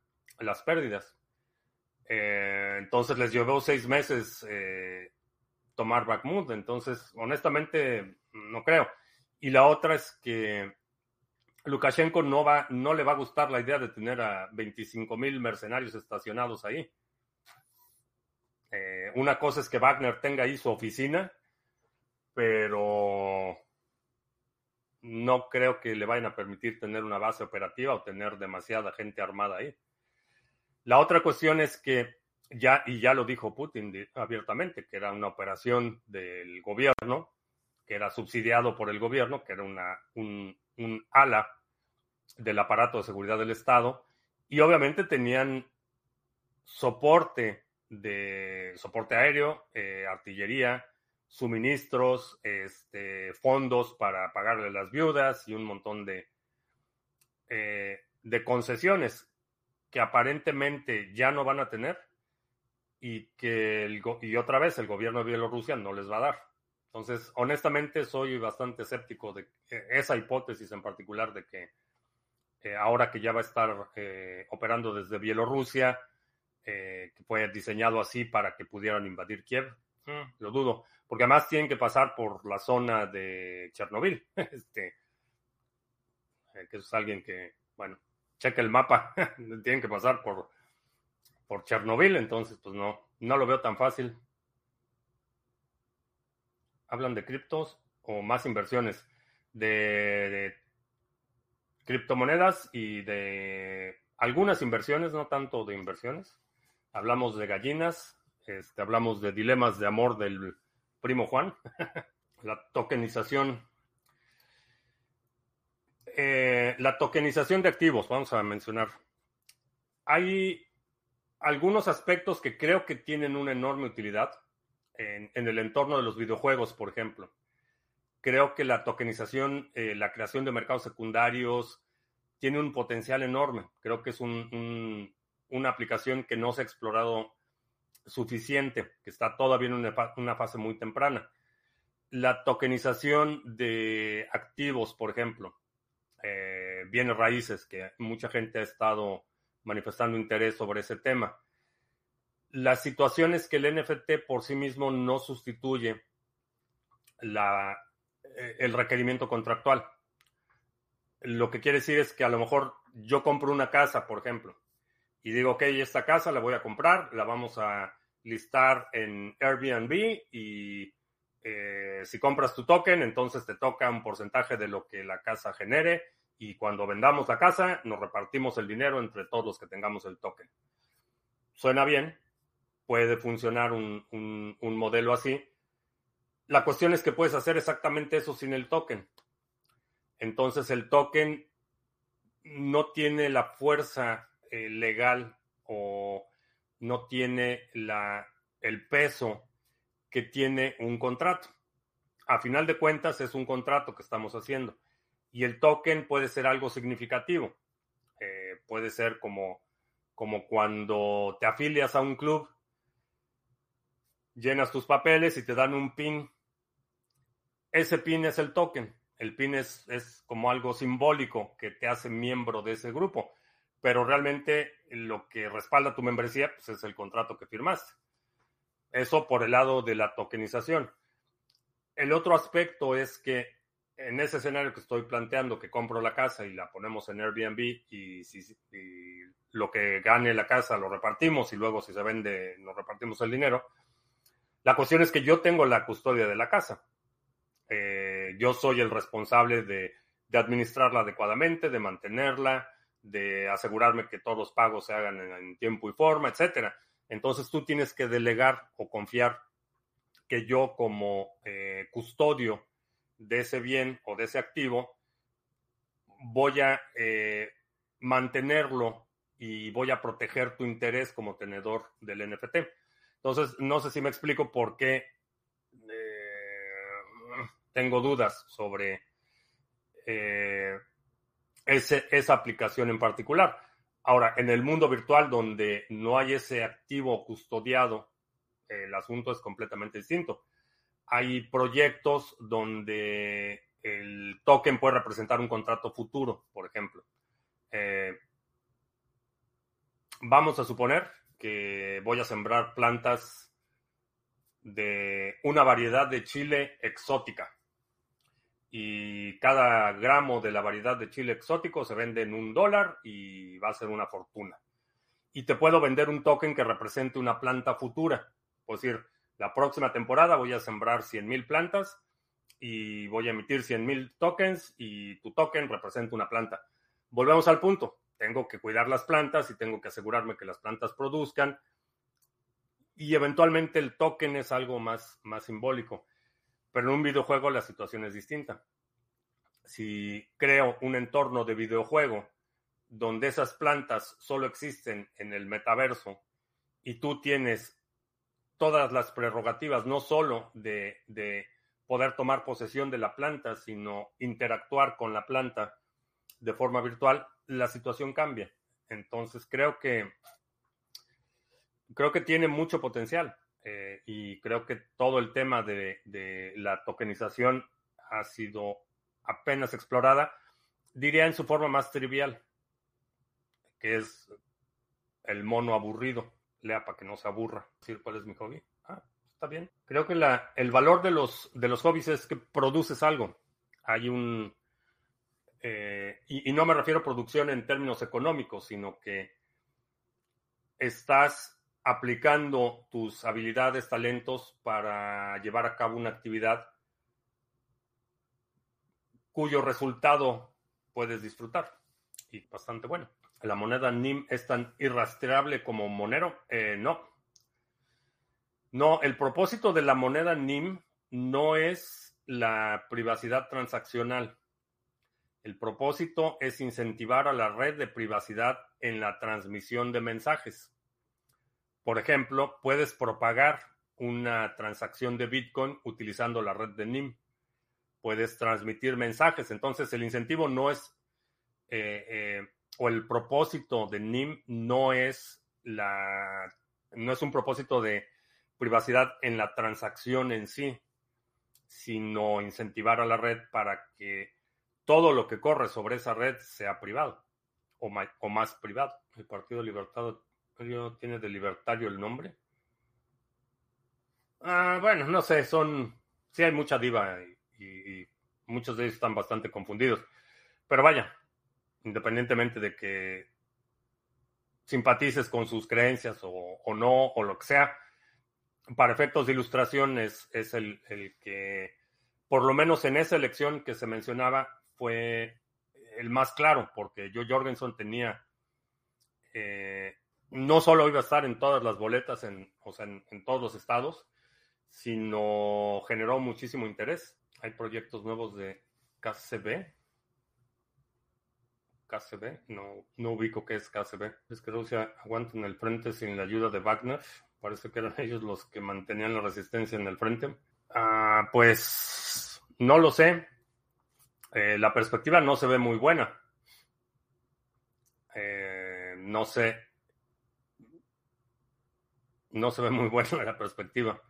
las pérdidas. Eh, entonces les llevó seis meses eh, tomar Bakhmut. Entonces, honestamente, no creo. Y la otra es que Lukashenko no, va, no le va a gustar la idea de tener a 25 mil mercenarios estacionados ahí. una cosa es que Wagner tenga ahí su oficina, pero no creo que le vayan a permitir tener una base operativa o tener demasiada gente armada ahí. La otra cuestión es que ya, y ya lo dijo Putin abiertamente, que era una operación del gobierno, que era subsidiado por el gobierno, que era una, un, ala del aparato de seguridad del Estado, y obviamente tenían soporte de soporte aéreo, eh, artillería, suministros, este, fondos para pagarle las viudas y un montón de, eh, de concesiones que aparentemente ya no van a tener y que el, y otra vez el gobierno de Bielorrusia no les va a dar. Entonces, honestamente, soy bastante escéptico de esa hipótesis en particular de que eh, ahora que ya va a estar eh, operando desde Bielorrusia, eh, que fue diseñado así para que pudieran invadir Kiev, mm, lo dudo, porque además tienen que pasar por la zona de Chernobyl, este, que es alguien que, bueno, cheque el mapa, tienen que pasar por, por Chernobyl, entonces pues no, no lo veo tan fácil. Hablan de criptos o más inversiones de, criptomonedas y de algunas inversiones, no tanto de inversiones. Hablamos de gallinas, este, hablamos de dilemas de amor del primo Juan, la tokenización eh, la tokenización de activos, vamos a mencionar. Hay algunos aspectos que creo que tienen una enorme utilidad en, el entorno de los videojuegos, por ejemplo. Creo que la tokenización, eh, la creación de mercados secundarios, tiene un potencial enorme. Creo que es una aplicación que no se ha explorado suficiente, que está todavía en una fase muy temprana. La tokenización de activos, por ejemplo, eh, bienes raíces, que mucha gente ha estado manifestando interés sobre ese tema. La situación es que el NFT por sí mismo no sustituye eh, el requerimiento contractual. Lo que quiere decir es que a lo mejor yo compro una casa, por ejemplo, y digo, ok, esta casa la voy a comprar, la vamos a listar en Airbnb y eh, si compras tu token, entonces te toca un porcentaje de lo que la casa genere y cuando vendamos la casa, nos repartimos el dinero entre todos los que tengamos el token. Suena bien, puede funcionar un, un modelo así. La cuestión es que puedes hacer exactamente eso sin el token. Entonces el token no tiene la fuerza eh, legal o no tiene la, el peso que tiene un contrato. A final de cuentas es un contrato que estamos haciendo y el token puede ser algo significativo. Eh, puede ser como, como cuando te afilias a un club, llenas tus papeles y te dan un pin. Ese pin es el token. El pin es, es como algo simbólico que te hace miembro de ese grupo, pero realmente lo que respalda tu membresía pues, es el contrato que firmaste. Eso por el lado de la tokenización. El otro aspecto es que en ese escenario que estoy planteando, que compro la casa y la ponemos en Airbnb y, si, lo que gane la casa lo repartimos y luego si se vende nos repartimos el dinero, la cuestión es que yo tengo la custodia de la casa. Eh, yo soy el responsable de, administrarla adecuadamente, de mantenerla, de asegurarme que todos los pagos se hagan en tiempo y forma, etcétera. Entonces tú tienes que delegar o confiar que yo como eh, custodio de ese bien o de ese activo voy a eh, mantenerlo y voy a proteger tu interés como tenedor del NFT. Entonces, no sé si me explico por qué eh, tengo dudas sobre ese, esa aplicación en particular. Ahora, en el mundo virtual donde no hay ese activo custodiado, el asunto es completamente distinto. Hay proyectos donde el token puede representar un contrato futuro, por ejemplo. Eh, vamos a suponer que voy a sembrar plantas de una variedad de chile exótica y cada gramo de la variedad de chile exótico se vende en un dólar y va a ser una fortuna. Y te puedo vender un token que represente una planta futura. Es decir, la próxima temporada voy a sembrar 100.000 plantas y voy a emitir 100.000 tokens y tu token representa una planta. Volvemos al punto. Tengo que cuidar las plantas y tengo que asegurarme que las plantas produzcan. Y eventualmente el token es algo más, más simbólico. Pero en un videojuego la situación es distinta. Si creo un entorno de videojuego donde esas plantas solo existen en el metaverso y tú tienes todas las prerrogativas, no solo de, de poder tomar posesión de la planta, sino interactuar con la planta de forma virtual, la situación cambia. Entonces creo que creo que tiene mucho potencial eh, y creo que todo el tema de, la tokenización ha sido apenas explorada, diría en su forma más trivial, que es el mono aburrido. Lea para que no se aburra. Decir cuál es mi hobby. Ah, está bien. Creo que el valor de los, de los hobbies es que produces algo. Hay un... Eh, y, no me refiero a producción en términos económicos, sino que estás aplicando tus habilidades, talentos para llevar a cabo una actividad cuyo resultado puedes disfrutar. Y bastante bueno. ¿La moneda NIM es tan irrastreable como Monero? Eh, no. No, el propósito de la moneda NIM no es la privacidad transaccional. El propósito es incentivar a la red de privacidad en la transmisión de mensajes. Por ejemplo, puedes propagar una transacción de Bitcoin utilizando la red de NIM. Puedes transmitir mensajes. Entonces, el incentivo no es, eh, eh, o el propósito de NIM no es la, no es un propósito de privacidad en la transacción en sí, sino incentivar a la red para que todo lo que corre sobre esa red sea privado o más, privado. El Partido Libertad tiene de libertario el nombre. Ah, bueno, no sé, son. Sí, hay mucha diva y, muchos de ellos están bastante confundidos. Pero vaya, independientemente de que simpatices con sus creencias o, no, o lo que sea, para efectos de ilustración es, el, que, por lo menos en esa elección que se mencionaba, fue el más claro, porque yo Jorgensen tenía eh, no solo iba a estar en todas las boletas, en, o sea, en, todos los estados, sino generó muchísimo interés. Hay proyectos nuevos de KCB. KCB, no, no ubico qué es KCB. Es que Rusia aguanta en el frente sin la ayuda de Wagner. Parece que eran ellos los que mantenían la resistencia en el frente. Ah, pues no lo sé. Eh, la perspectiva no se ve muy buena. Eh, no sé no se ve muy buena la perspectiva.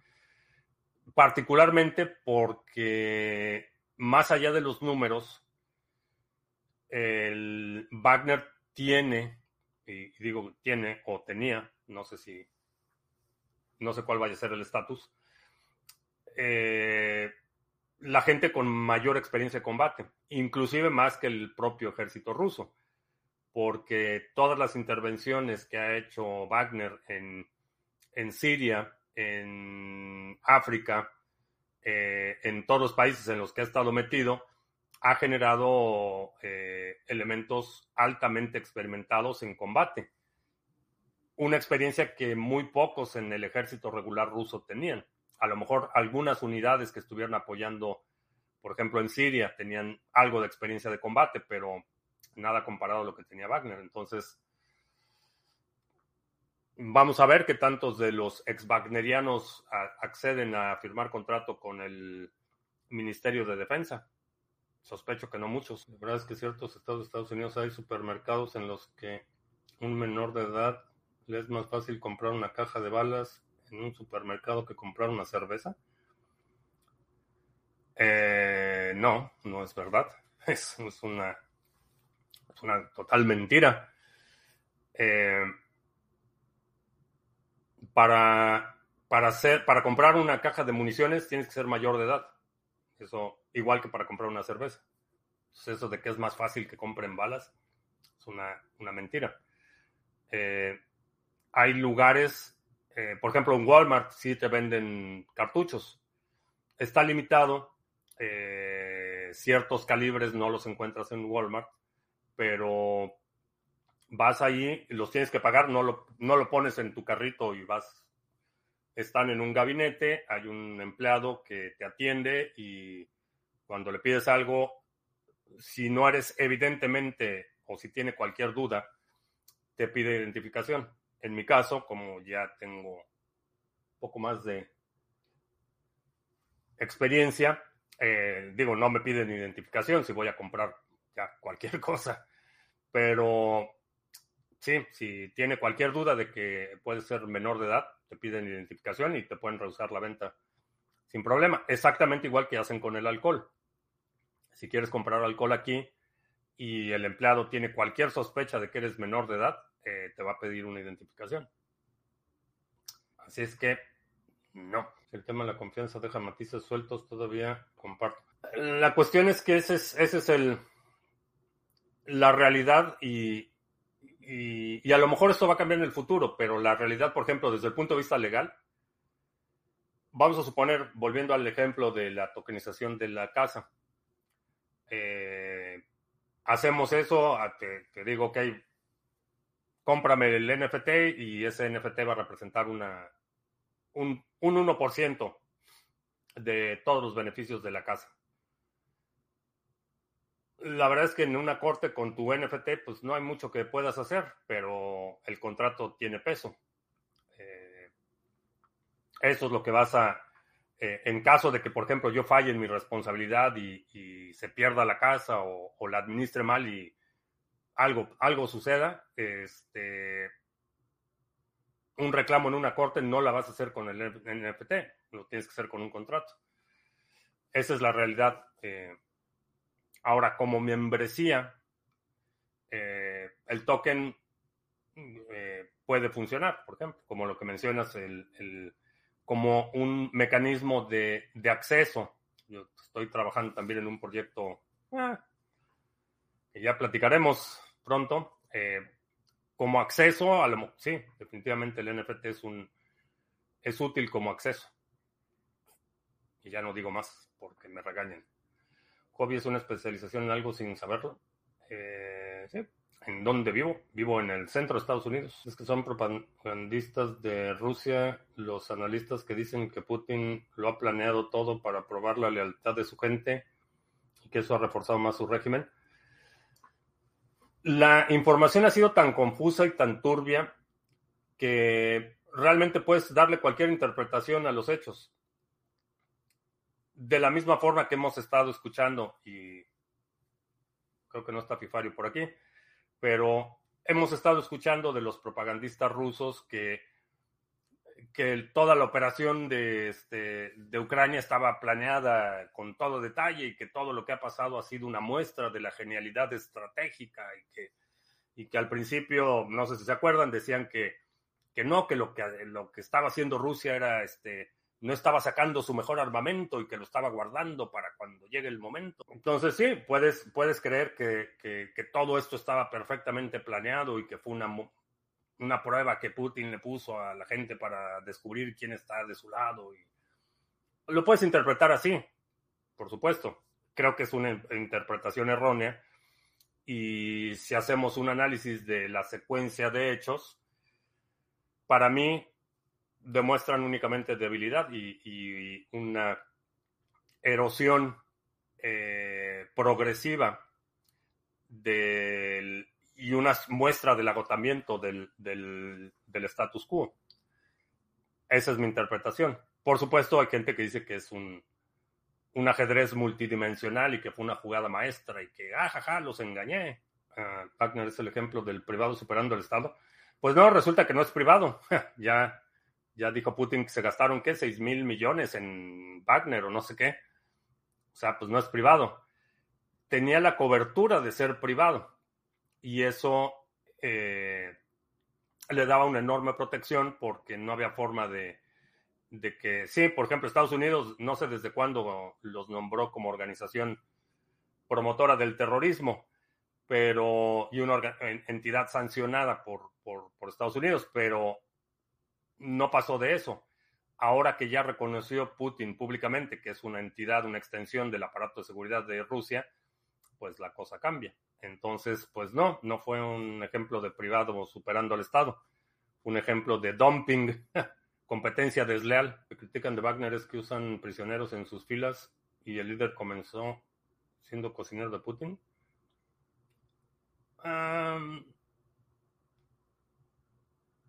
Particularmente porque más allá de los números, el Wagner tiene, y digo tiene o tenía, no sé si, no sé cuál vaya a ser el estatus, eh, la gente con mayor experiencia de combate, inclusive más que el propio ejército ruso, porque todas las intervenciones que ha hecho Wagner en en Siria, en África, eh, en todos los países en los que ha estado metido, ha generado eh, elementos altamente experimentados en combate. Una experiencia que muy pocos en el ejército regular ruso tenían. A lo mejor algunas unidades que estuvieron apoyando, por ejemplo, en Siria, tenían algo de experiencia de combate, pero nada comparado a lo que tenía Wagner. Entonces, Vamos a ver qué tantos de los ex Wagnerianos acceden a firmar contrato con el Ministerio de Defensa. Sospecho que no muchos. La verdad es que en ciertos estados de Estados Unidos hay supermercados en los que un menor de edad le es más fácil comprar una caja de balas en un supermercado que comprar una cerveza. Eh, no, no es verdad. Es, es, una, es una total mentira. Eh, para, para, para comprar una caja de municiones tienes que ser mayor de edad. Eso, igual que para comprar una cerveza. Entonces, eso de que es más fácil que compren balas es una, una mentira. Eh, hay lugares, eh, por ejemplo, en Walmart sí te venden cartuchos. Está limitado. Ciertos calibres no los encuentras en Walmart, pero vas ahí, los tienes que pagar, no lo, no lo pones en tu carrito y vas, están en un gabinete, hay un empleado que te atiende y cuando le pides algo, si no eres evidentemente o si tiene cualquier duda, te pide identificación. En mi caso, como ya tengo un poco más de experiencia, eh, digo, no me piden identificación si voy a comprar ya cualquier cosa, pero sí, si tiene cualquier duda de que puede ser menor de edad, te piden identificación y te pueden rehusar la venta sin problema. Exactamente igual que hacen con el alcohol. Si quieres comprar alcohol aquí y el empleado tiene cualquier sospecha de que eres menor de edad, eh, te va a pedir una identificación. Así es que, no. El tema de la confianza deja matices sueltos, todavía comparto. La cuestión es que ese es, ese es el, la realidad y, y, a lo mejor esto va a cambiar en el futuro, pero la realidad, por ejemplo, desde el punto de vista legal, vamos a suponer, volviendo al ejemplo de la tokenización de la casa, eh, hacemos eso, te, te, digo, ok, cómprame el NFT y ese NFT va a representar una, un, un 1% de todos los beneficios de la casa. La verdad es que en una corte con tu NFT, pues no hay mucho que puedas hacer, pero el contrato tiene peso. Eh, eso es lo que vas a, eh, en caso de que, por ejemplo, yo falle en mi responsabilidad y, se pierda la casa o, la administre mal y algo, algo suceda, este, un reclamo en una corte no la vas a hacer con el NFT, lo tienes que hacer con un contrato. Esa es la realidad. Eh, ahora, como membresía, eh, el token puede funcionar, por ejemplo, como lo que mencionas, el como un mecanismo de, acceso. Yo estoy trabajando también en un proyecto que ya platicaremos pronto. Como acceso, a lo, sí, definitivamente el NFT es un es útil como acceso. Y ya no digo más porque me regañen. Hobby es una especialización en algo sin saberlo. Eh, en dónde vivo. Vivo en el centro de Estados Unidos. Es que son propagandistas de Rusia los analistas que dicen que Putin lo ha planeado todo para probar la lealtad de su gente y que eso ha reforzado más su régimen. La información ha sido tan confusa y tan turbia que realmente puedes darle cualquier interpretación a los hechos. De la misma forma que hemos estado escuchando, y creo que no está Fifario por aquí, pero hemos estado escuchando de los propagandistas rusos que, que toda la operación de, este, de Ucrania estaba planeada con todo detalle y que todo lo que ha pasado ha sido una muestra de la genialidad estratégica y que, y que al principio, no sé si se acuerdan, decían que, que no, que lo que, lo que estaba haciendo Rusia era este, no estaba sacando su mejor armamento y que lo estaba guardando para cuando llegue el momento. Entonces sí, puedes, puedes creer que, que, todo esto estaba perfectamente planeado y que fue una, una prueba que Putin le puso a la gente para descubrir quién está de su lado. Y... Lo puedes interpretar así, por supuesto. Creo que es una interpretación errónea. Y si hacemos un análisis de la secuencia de hechos, para mí demuestran únicamente debilidad y, una erosión eh, progresiva del, y una muestra del agotamiento del, del, status quo. Esa es mi interpretación. Por supuesto, hay gente que dice que es un, un ajedrez multidimensional y que fue una jugada maestra y que, ah, los engañé. Uh, Wagner es el ejemplo del privado superando el Estado. Pues no, resulta que no es privado. ya ya dijo Putin que se gastaron, ¿qué? 6 mil millones en Wagner o no sé qué. O sea, pues no es privado. Tenía la cobertura de ser privado. Y eso eh, le daba una enorme protección porque no había forma de, de que, sí, por ejemplo, Estados Unidos, no sé desde cuándo los nombró como organización promotora del terrorismo, pero, y una entidad sancionada por, por, por Estados Unidos, pero no pasó de eso. Ahora que ya reconoció Putin públicamente que es una entidad, una extensión del aparato de seguridad de Rusia, pues la cosa cambia. Entonces, pues no, no fue un ejemplo de privado superando al Estado, un ejemplo de dumping, competencia desleal. que critican de Wagner es que usan prisioneros en sus filas y el líder comenzó siendo cocinero de Putin.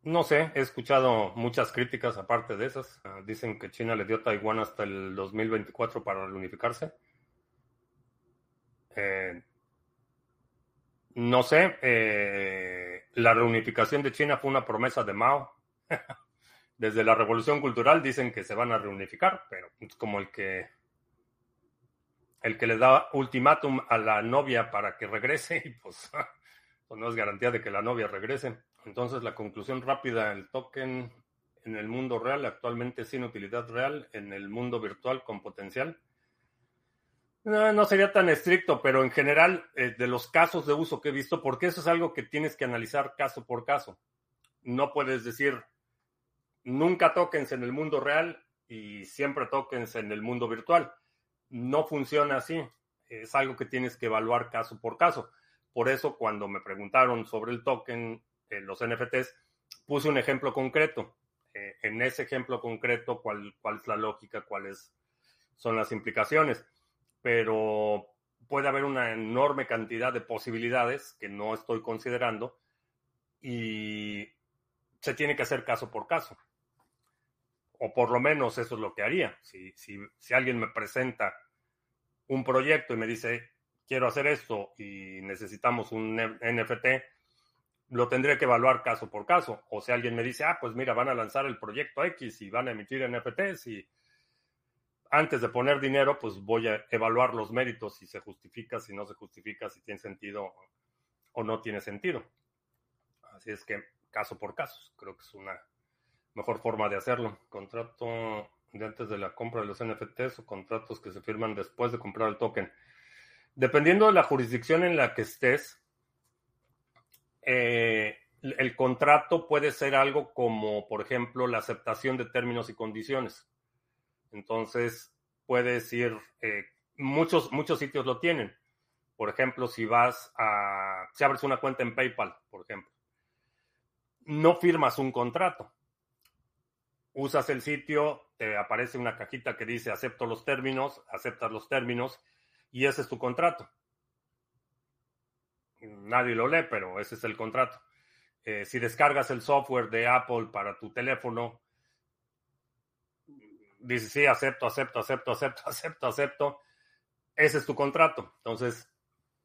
No sé, he escuchado muchas críticas aparte de esas. Ah, dicen que China le dio Taiwán hasta el 2024 para reunificarse. Eh, no sé. Eh, la reunificación de China fue una promesa de Mao. Desde la revolución cultural dicen que se van a reunificar, pero es como el que el que le da ultimátum a la novia para que regrese y pues, pues no es garantía de que la novia regrese. Entonces la conclusión rápida, el token en el mundo real actualmente sin utilidad real, en el mundo virtual con potencial. No, sería tan estricto, pero en general, eh, de los casos de uso que he visto, porque eso es algo que tienes que analizar caso por caso. No puedes decir, nunca tokens en el mundo real y siempre tokens en el mundo virtual. No funciona así. Es algo que tienes que evaluar caso por caso. Por eso, cuando me preguntaron sobre el token, eh, los NFTs, puse un ejemplo concreto. Eh, en ese ejemplo concreto, ¿cuál, cuál es la lógica? ¿Cuáles son las implicaciones? Pero puede haber una enorme cantidad de posibilidades que no estoy considerando y se tiene que hacer caso por caso. O por lo menos eso es lo que haría. Si, si, si alguien me presenta un proyecto y me dice, quiero hacer esto y necesitamos un NFT, lo tendré que evaluar caso por caso. O si alguien me dice, ah, pues mira, van a lanzar el proyecto X y van a emitir NFTs y antes de poner dinero, pues voy a evaluar los méritos, si se justifica, si no se justifica, si tiene sentido o no tiene sentido. Así es que caso por caso, creo que es una mejor forma de hacerlo. Contrato de antes de la compra de los NFTs o contratos que se firman después de comprar el token. Dependiendo de la jurisdicción en la que estés, eh, el contrato puede ser algo como, por ejemplo, la aceptación de términos y condiciones. Entonces, puedes ir, eh, muchos, muchos sitios lo tienen. Por ejemplo, si vas a, si abres una cuenta en PayPal, por ejemplo, no firmas un contrato. Usas el sitio, te aparece una cajita que dice acepto los términos, aceptas los términos y ese es tu contrato. Nadie lo lee, pero ese es el contrato. Eh, si descargas el software de Apple para tu teléfono, dices, sí, acepto, acepto, acepto, acepto, acepto, acepto, ese es tu contrato. Entonces,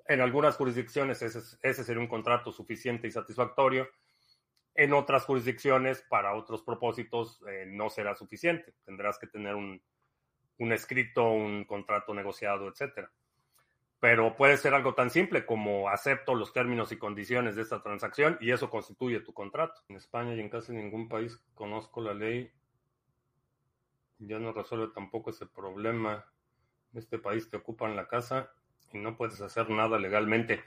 en algunas jurisdicciones ese, ese sería un contrato suficiente y satisfactorio. En otras jurisdicciones, para otros propósitos, eh, no será suficiente. Tendrás que tener un, un escrito, un contrato negociado, etcétera. Pero puede ser algo tan simple como acepto los términos y condiciones de esta transacción y eso constituye tu contrato. En España y en casi ningún país conozco la ley ya no resuelve tampoco ese problema. En este país te ocupan la casa y no puedes hacer nada legalmente.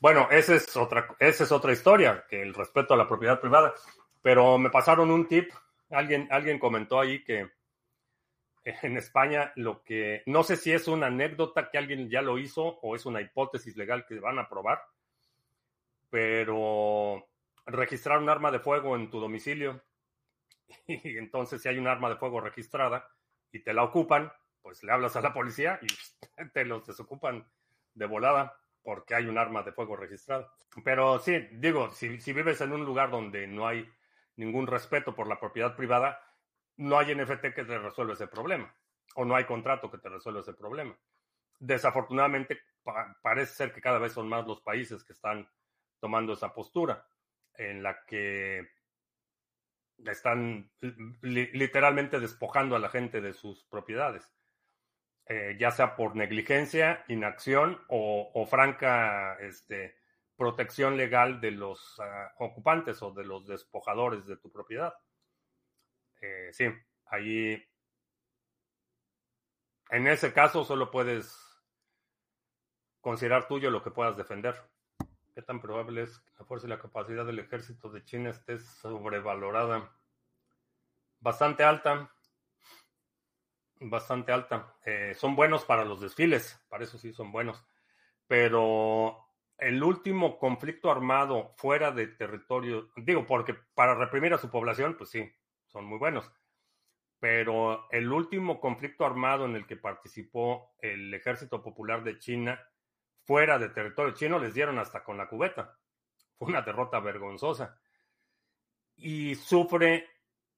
Bueno, esa es otra, esa es otra historia, que el respeto a la propiedad privada. Pero me pasaron un tip. Alguien, alguien comentó ahí que en España lo que, no sé si es una anécdota que alguien ya lo hizo o es una hipótesis legal que van a probar, pero registrar un arma de fuego en tu domicilio y entonces si hay un arma de fuego registrada y te la ocupan, pues le hablas a la policía y te los desocupan de volada porque hay un arma de fuego registrada. Pero sí, digo, si, si vives en un lugar donde no hay ningún respeto por la propiedad privada, no hay NFT que te resuelva ese problema o no hay contrato que te resuelva ese problema. Desafortunadamente, parece ser que cada vez son más los países que están tomando esa postura en la que están literalmente despojando a la gente de sus propiedades, eh, ya sea por negligencia, inacción o, franca este, protección legal de los ah, ocupantes o de los despojadores de tu propiedad. Eh, sí, ahí, en ese caso solo puedes considerar tuyo lo que puedas defender. ¿Qué tan probable es que la fuerza y la capacidad del ejército de China esté sobrevalorada? Bastante alta. Bastante alta. Eh, son buenos para los desfiles, para eso sí son buenos. Pero el último conflicto armado fuera de territorio, digo, porque para reprimir a su población, pues sí, son muy buenos. Pero el último conflicto armado en el que participó el Ejército Popular de China fuera de territorio chino les dieron hasta con la cubeta. Fue una derrota vergonzosa. Y sufre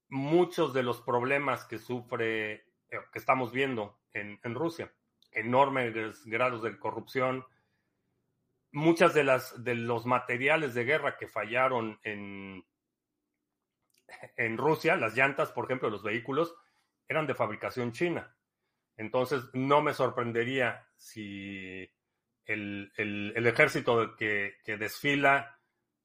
muchos de los problemas que sufre, eh, que estamos viendo en, Rusia. Enormes grados de corrupción, muchas de las de los materiales de guerra que fallaron en, en Rusia, las llantas, por ejemplo, los vehículos, eran de fabricación china. Entonces, no me sorprendería si el, ejército que, que, desfila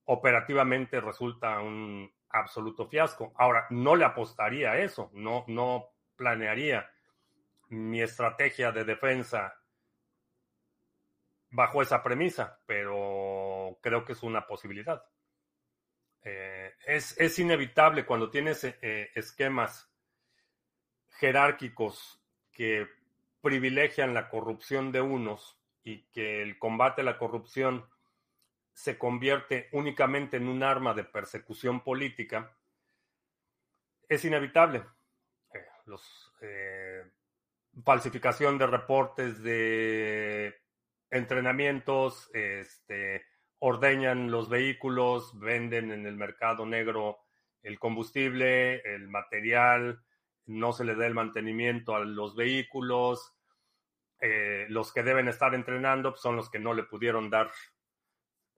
operativamente resulta un absoluto fiasco. Ahora, no le apostaría a eso, no, no planearía mi estrategia de defensa bajo esa premisa, pero creo que es una posibilidad. Eh, es, inevitable cuando tienes eh, esquemas jerárquicos que privilegian la corrupción de unos y que el combate a la corrupción se convierte únicamente en un arma de persecución política, es inevitable. Eh, los, falsificación de reportes de entrenamientos, este, ordeñan los vehículos, venden en el mercado negro el combustible, el material, no se le da el mantenimiento a los vehículos. Eh, los que deben estar entrenando pues, son los que no le pudieron dar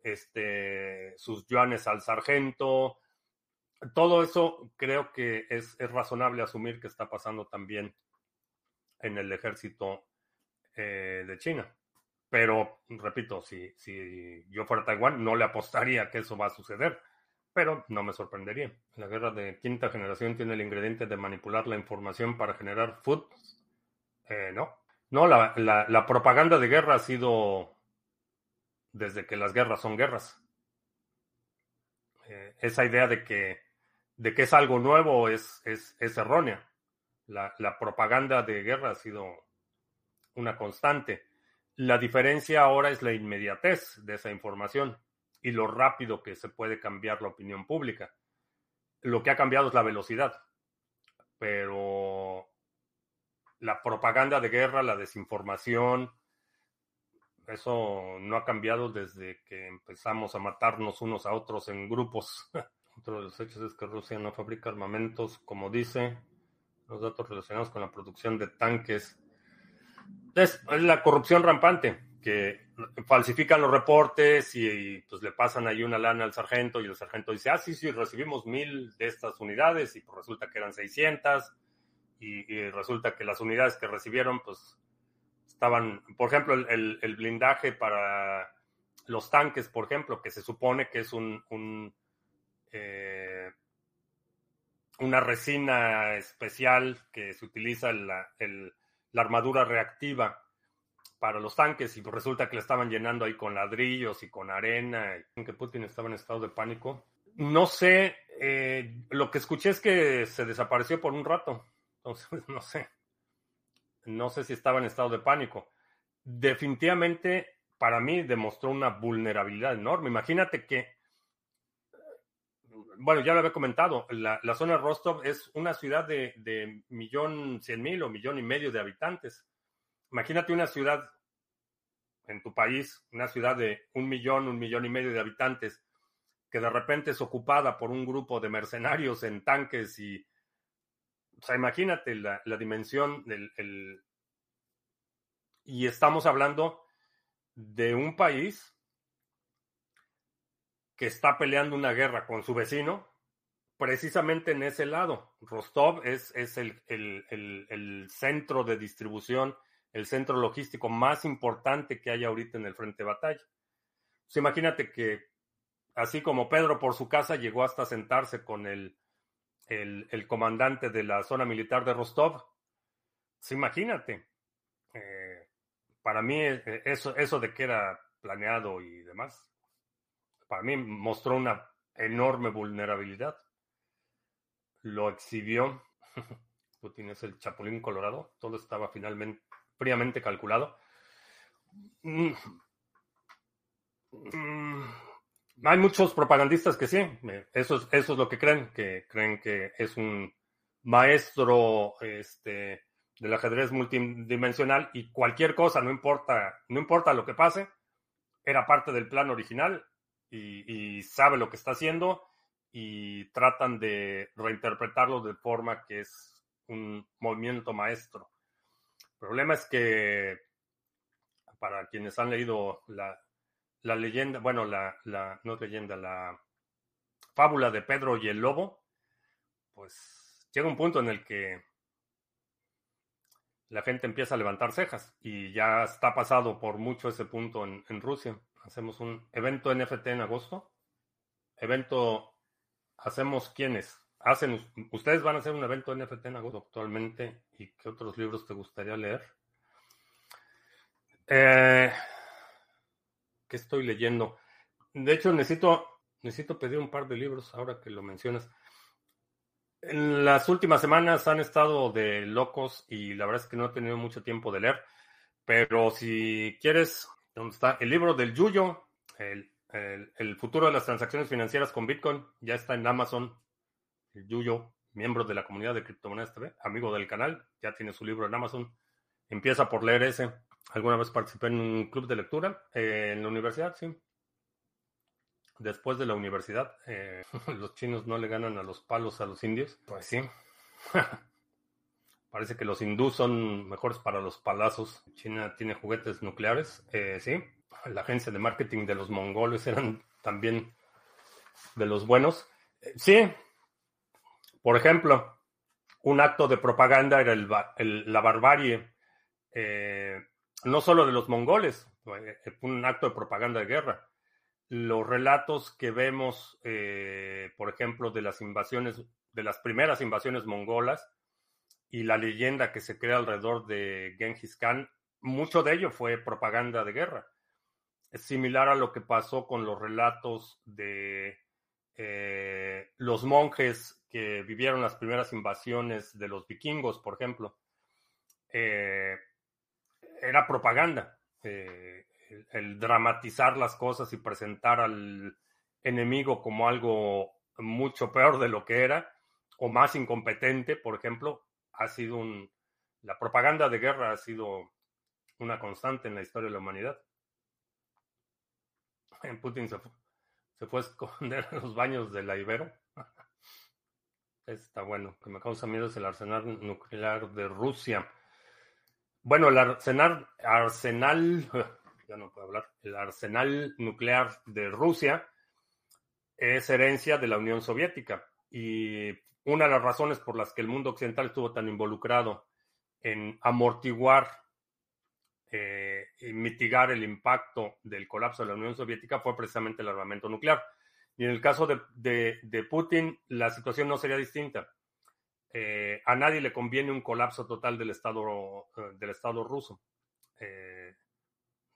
este, sus yuanes al sargento. Todo eso creo que es, razonable asumir que está pasando también en el ejército eh, de China. Pero, repito, si, yo fuera Taiwán, no le apostaría que eso va a suceder, pero no me sorprendería. La guerra de quinta generación tiene el ingrediente de manipular la información para generar food. Eh, no, no, la, la, propaganda de guerra ha sido desde que las guerras son guerras. Eh, esa idea de que, de que es algo nuevo es, es, es errónea. La, la propaganda de guerra ha sido una constante. La diferencia ahora es la inmediatez de esa información y lo rápido que se puede cambiar la opinión pública. Lo que ha cambiado es la velocidad, pero la propaganda de guerra, la desinformación, eso no ha cambiado desde que empezamos a matarnos unos a otros en grupos. Otro de los hechos es que Rusia no fabrica armamentos, como dice, los datos relacionados con la producción de tanques es, la corrupción rampante, que falsifican los reportes y, pues le pasan ahí una lana al sargento y el sargento dice, ah, sí, sí, recibimos mil de estas unidades y pues resulta que eran 600 y, resulta que las unidades que recibieron pues estaban, por ejemplo, el, blindaje para los tanques, por ejemplo, que se supone que es un, eh, una resina especial que se utiliza la, la armadura reactiva para los tanques y resulta que le estaban llenando ahí con ladrillos y con arena, y que Putin estaba en estado de pánico. No sé, eh, lo que escuché es que se desapareció por un rato, entonces no sé, no sé si estaba en estado de pánico. Definitivamente para mí demostró una vulnerabilidad enorme. Imagínate que bueno, ya lo había comentado, la, zona de Rostov es una ciudad de, de millón cien mil o millón y medio de habitantes. Imagínate una ciudad en tu país, una ciudad de un millón, un millón y medio de habitantes, que de repente es ocupada por un grupo de mercenarios en tanques y, o sea, imagínate la, dimensión del... El, y estamos hablando de un país que está peleando una guerra con su vecino, precisamente en ese lado. Rostov es, es el, centro de distribución, el centro logístico más importante que hay ahorita en el frente de batalla. Pues imagínate que, así como Pedro por su casa llegó hasta sentarse con el, el, comandante de la zona militar de Rostov, pues imagínate. Eh, para mí, eh, eso, eso de que era planeado y demás, para mí mostró una enorme vulnerabilidad. Lo exhibió. Putin es el chapulín colorado. Todo estaba finalmente fríamente calculado. Mm. Mm. Hay muchos propagandistas que sí, eso es, eso es lo que creen, que creen que es un maestro este, del ajedrez multidimensional y cualquier cosa, no importa, no importa lo que pase, era parte del plan original y, sabe lo que está haciendo y tratan de reinterpretarlo de forma que es un movimiento maestro. El problema es que para quienes han leído la, la leyenda, bueno, la, la, no leyenda, la fábula de Pedro y el Lobo, pues llega un punto en el que la gente empieza a levantar cejas y ya está pasado por mucho ese punto en, en Rusia. Hacemos un evento NFT en agosto. Evento, hacemos quiénes? Hacen, ustedes van a hacer un evento NFT en agosto actualmente y qué otros libros te gustaría leer. Eh, ¿Qué estoy leyendo? De hecho, necesito, necesito pedir un par de libros ahora que lo mencionas. En las últimas semanas han estado de locos y la verdad es que no he tenido mucho tiempo de leer. Pero si quieres, ¿dónde está? El libro del Yuyo, el, el, futuro de las transacciones financieras con Bitcoin, ya está en Amazon. El Yuyo, miembro de la comunidad de Criptomonedas TV, amigo del canal, ya tiene su libro en Amazon. Empieza por leer ese. Alguna vez participé en un club de lectura eh, en la universidad, sí después de la universidad, eh, los chinos no le ganan a los palos a los indios. Pues sí. Parece que los hindús son mejores para los palazos. China tiene juguetes nucleares, eh, sí. La agencia de marketing de los mongoles eran también de los buenos. Eh, sí. Por ejemplo, un acto de propaganda era la barbarie, no solo de los mongoles, fue un acto de propaganda de guerra los relatos que vemos, eh, por ejemplo, de las invasiones, de las primeras invasiones mongolas y la leyenda que se crea alrededor de Genghis Khan, mucho de ello fue propaganda de guerra. Es similar a lo que pasó con los relatos de eh, los monjes que vivieron las primeras invasiones de los vikingos, por ejemplo. Eh, era propaganda el, dramatizar las cosas y presentar al enemigo como algo mucho peor de lo que era o más incompetente, por ejemplo, ha sido un... La propaganda de guerra ha sido una constante en la historia de la humanidad. Putin se fue, se fue a esconder en los baños de la Ibero. Está bueno. Que me causa miedo es el arsenal nuclear de Rusia. Bueno, el arsenal, arsenal ya no puedo hablar, nuclear de Rusia es herencia de la Unión Soviética. Y una de las razones por las que el mundo occidental estuvo tan involucrado en amortiguar eh, y mitigar el impacto del colapso de la Unión Soviética fue precisamente el armamento nuclear. Y en el caso de, Putin, la situación no sería distinta. Eh, a nadie le conviene un colapso total del Estado, eh, del estado ruso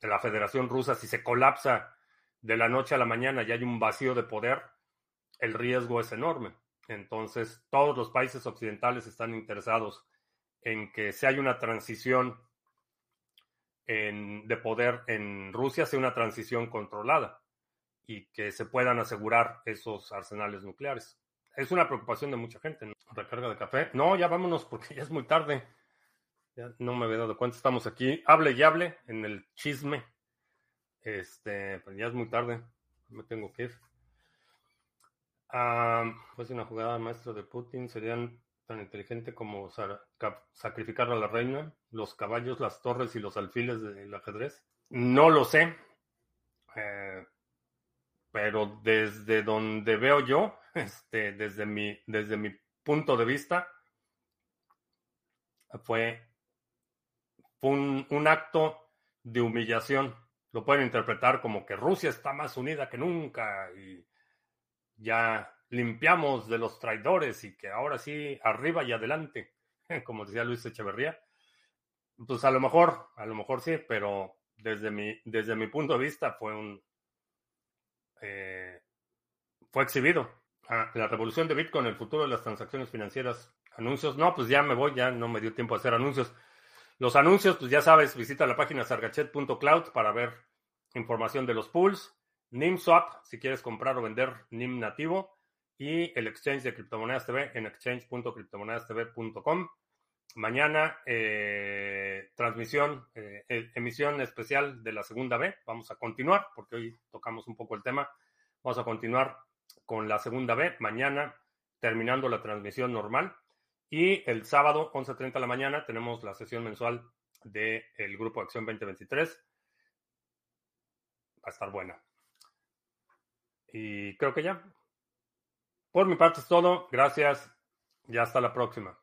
de la Federación Rusa, si se colapsa de la noche a la mañana y hay un vacío de poder, el riesgo es enorme. Entonces, todos los países occidentales están interesados en que si hay una transición de poder en Rusia, sea una transición controlada y que se puedan asegurar esos arsenales nucleares. Es una preocupación de mucha gente. Recarga de café. No, ya vámonos porque ya es muy tarde. Ya no me había dado cuenta, estamos aquí, hable y hable en el chisme. Este, pues ya es muy tarde, me tengo que ir. Ah, pues una jugada maestra de Putin serían tan inteligente como sacrificar a la reina, los caballos, las torres y los alfiles del ajedrez. No lo sé, eh, pero desde donde veo yo, este, desde mi, desde mi punto de vista, fue un, acto de humillación. Lo pueden interpretar como que Rusia está más unida que nunca y ya limpiamos de los traidores y que ahora sí, arriba y adelante, como decía Luis Echeverría. Pues a lo mejor, a lo mejor sí, pero desde mi, desde mi punto de vista fue un... Eh, fue exhibido. Ah, la revolución de Bitcoin, el futuro de las transacciones financieras, anuncios. No, pues ya me voy, ya no me dio tiempo a hacer anuncios. Los anuncios, pues ya sabes, visita la página sargachet.cloud para ver información de los pools, NIMSwap, si quieres comprar o vender NIM nativo, y el exchange de criptomonedas TV en exchange.criptomonedastv.com. Mañana, eh, transmisión, eh, e, emisión especial de la segunda B. Vamos a continuar, porque hoy tocamos un poco el tema. Vamos a continuar con la segunda B. Mañana, terminando la transmisión normal. Y el sábado, 11.30 de la mañana, tenemos la sesión mensual del Grupo Acción 2023. a estar buena. Y creo que ya. Por mi parte es todo. Gracias y hasta la próxima.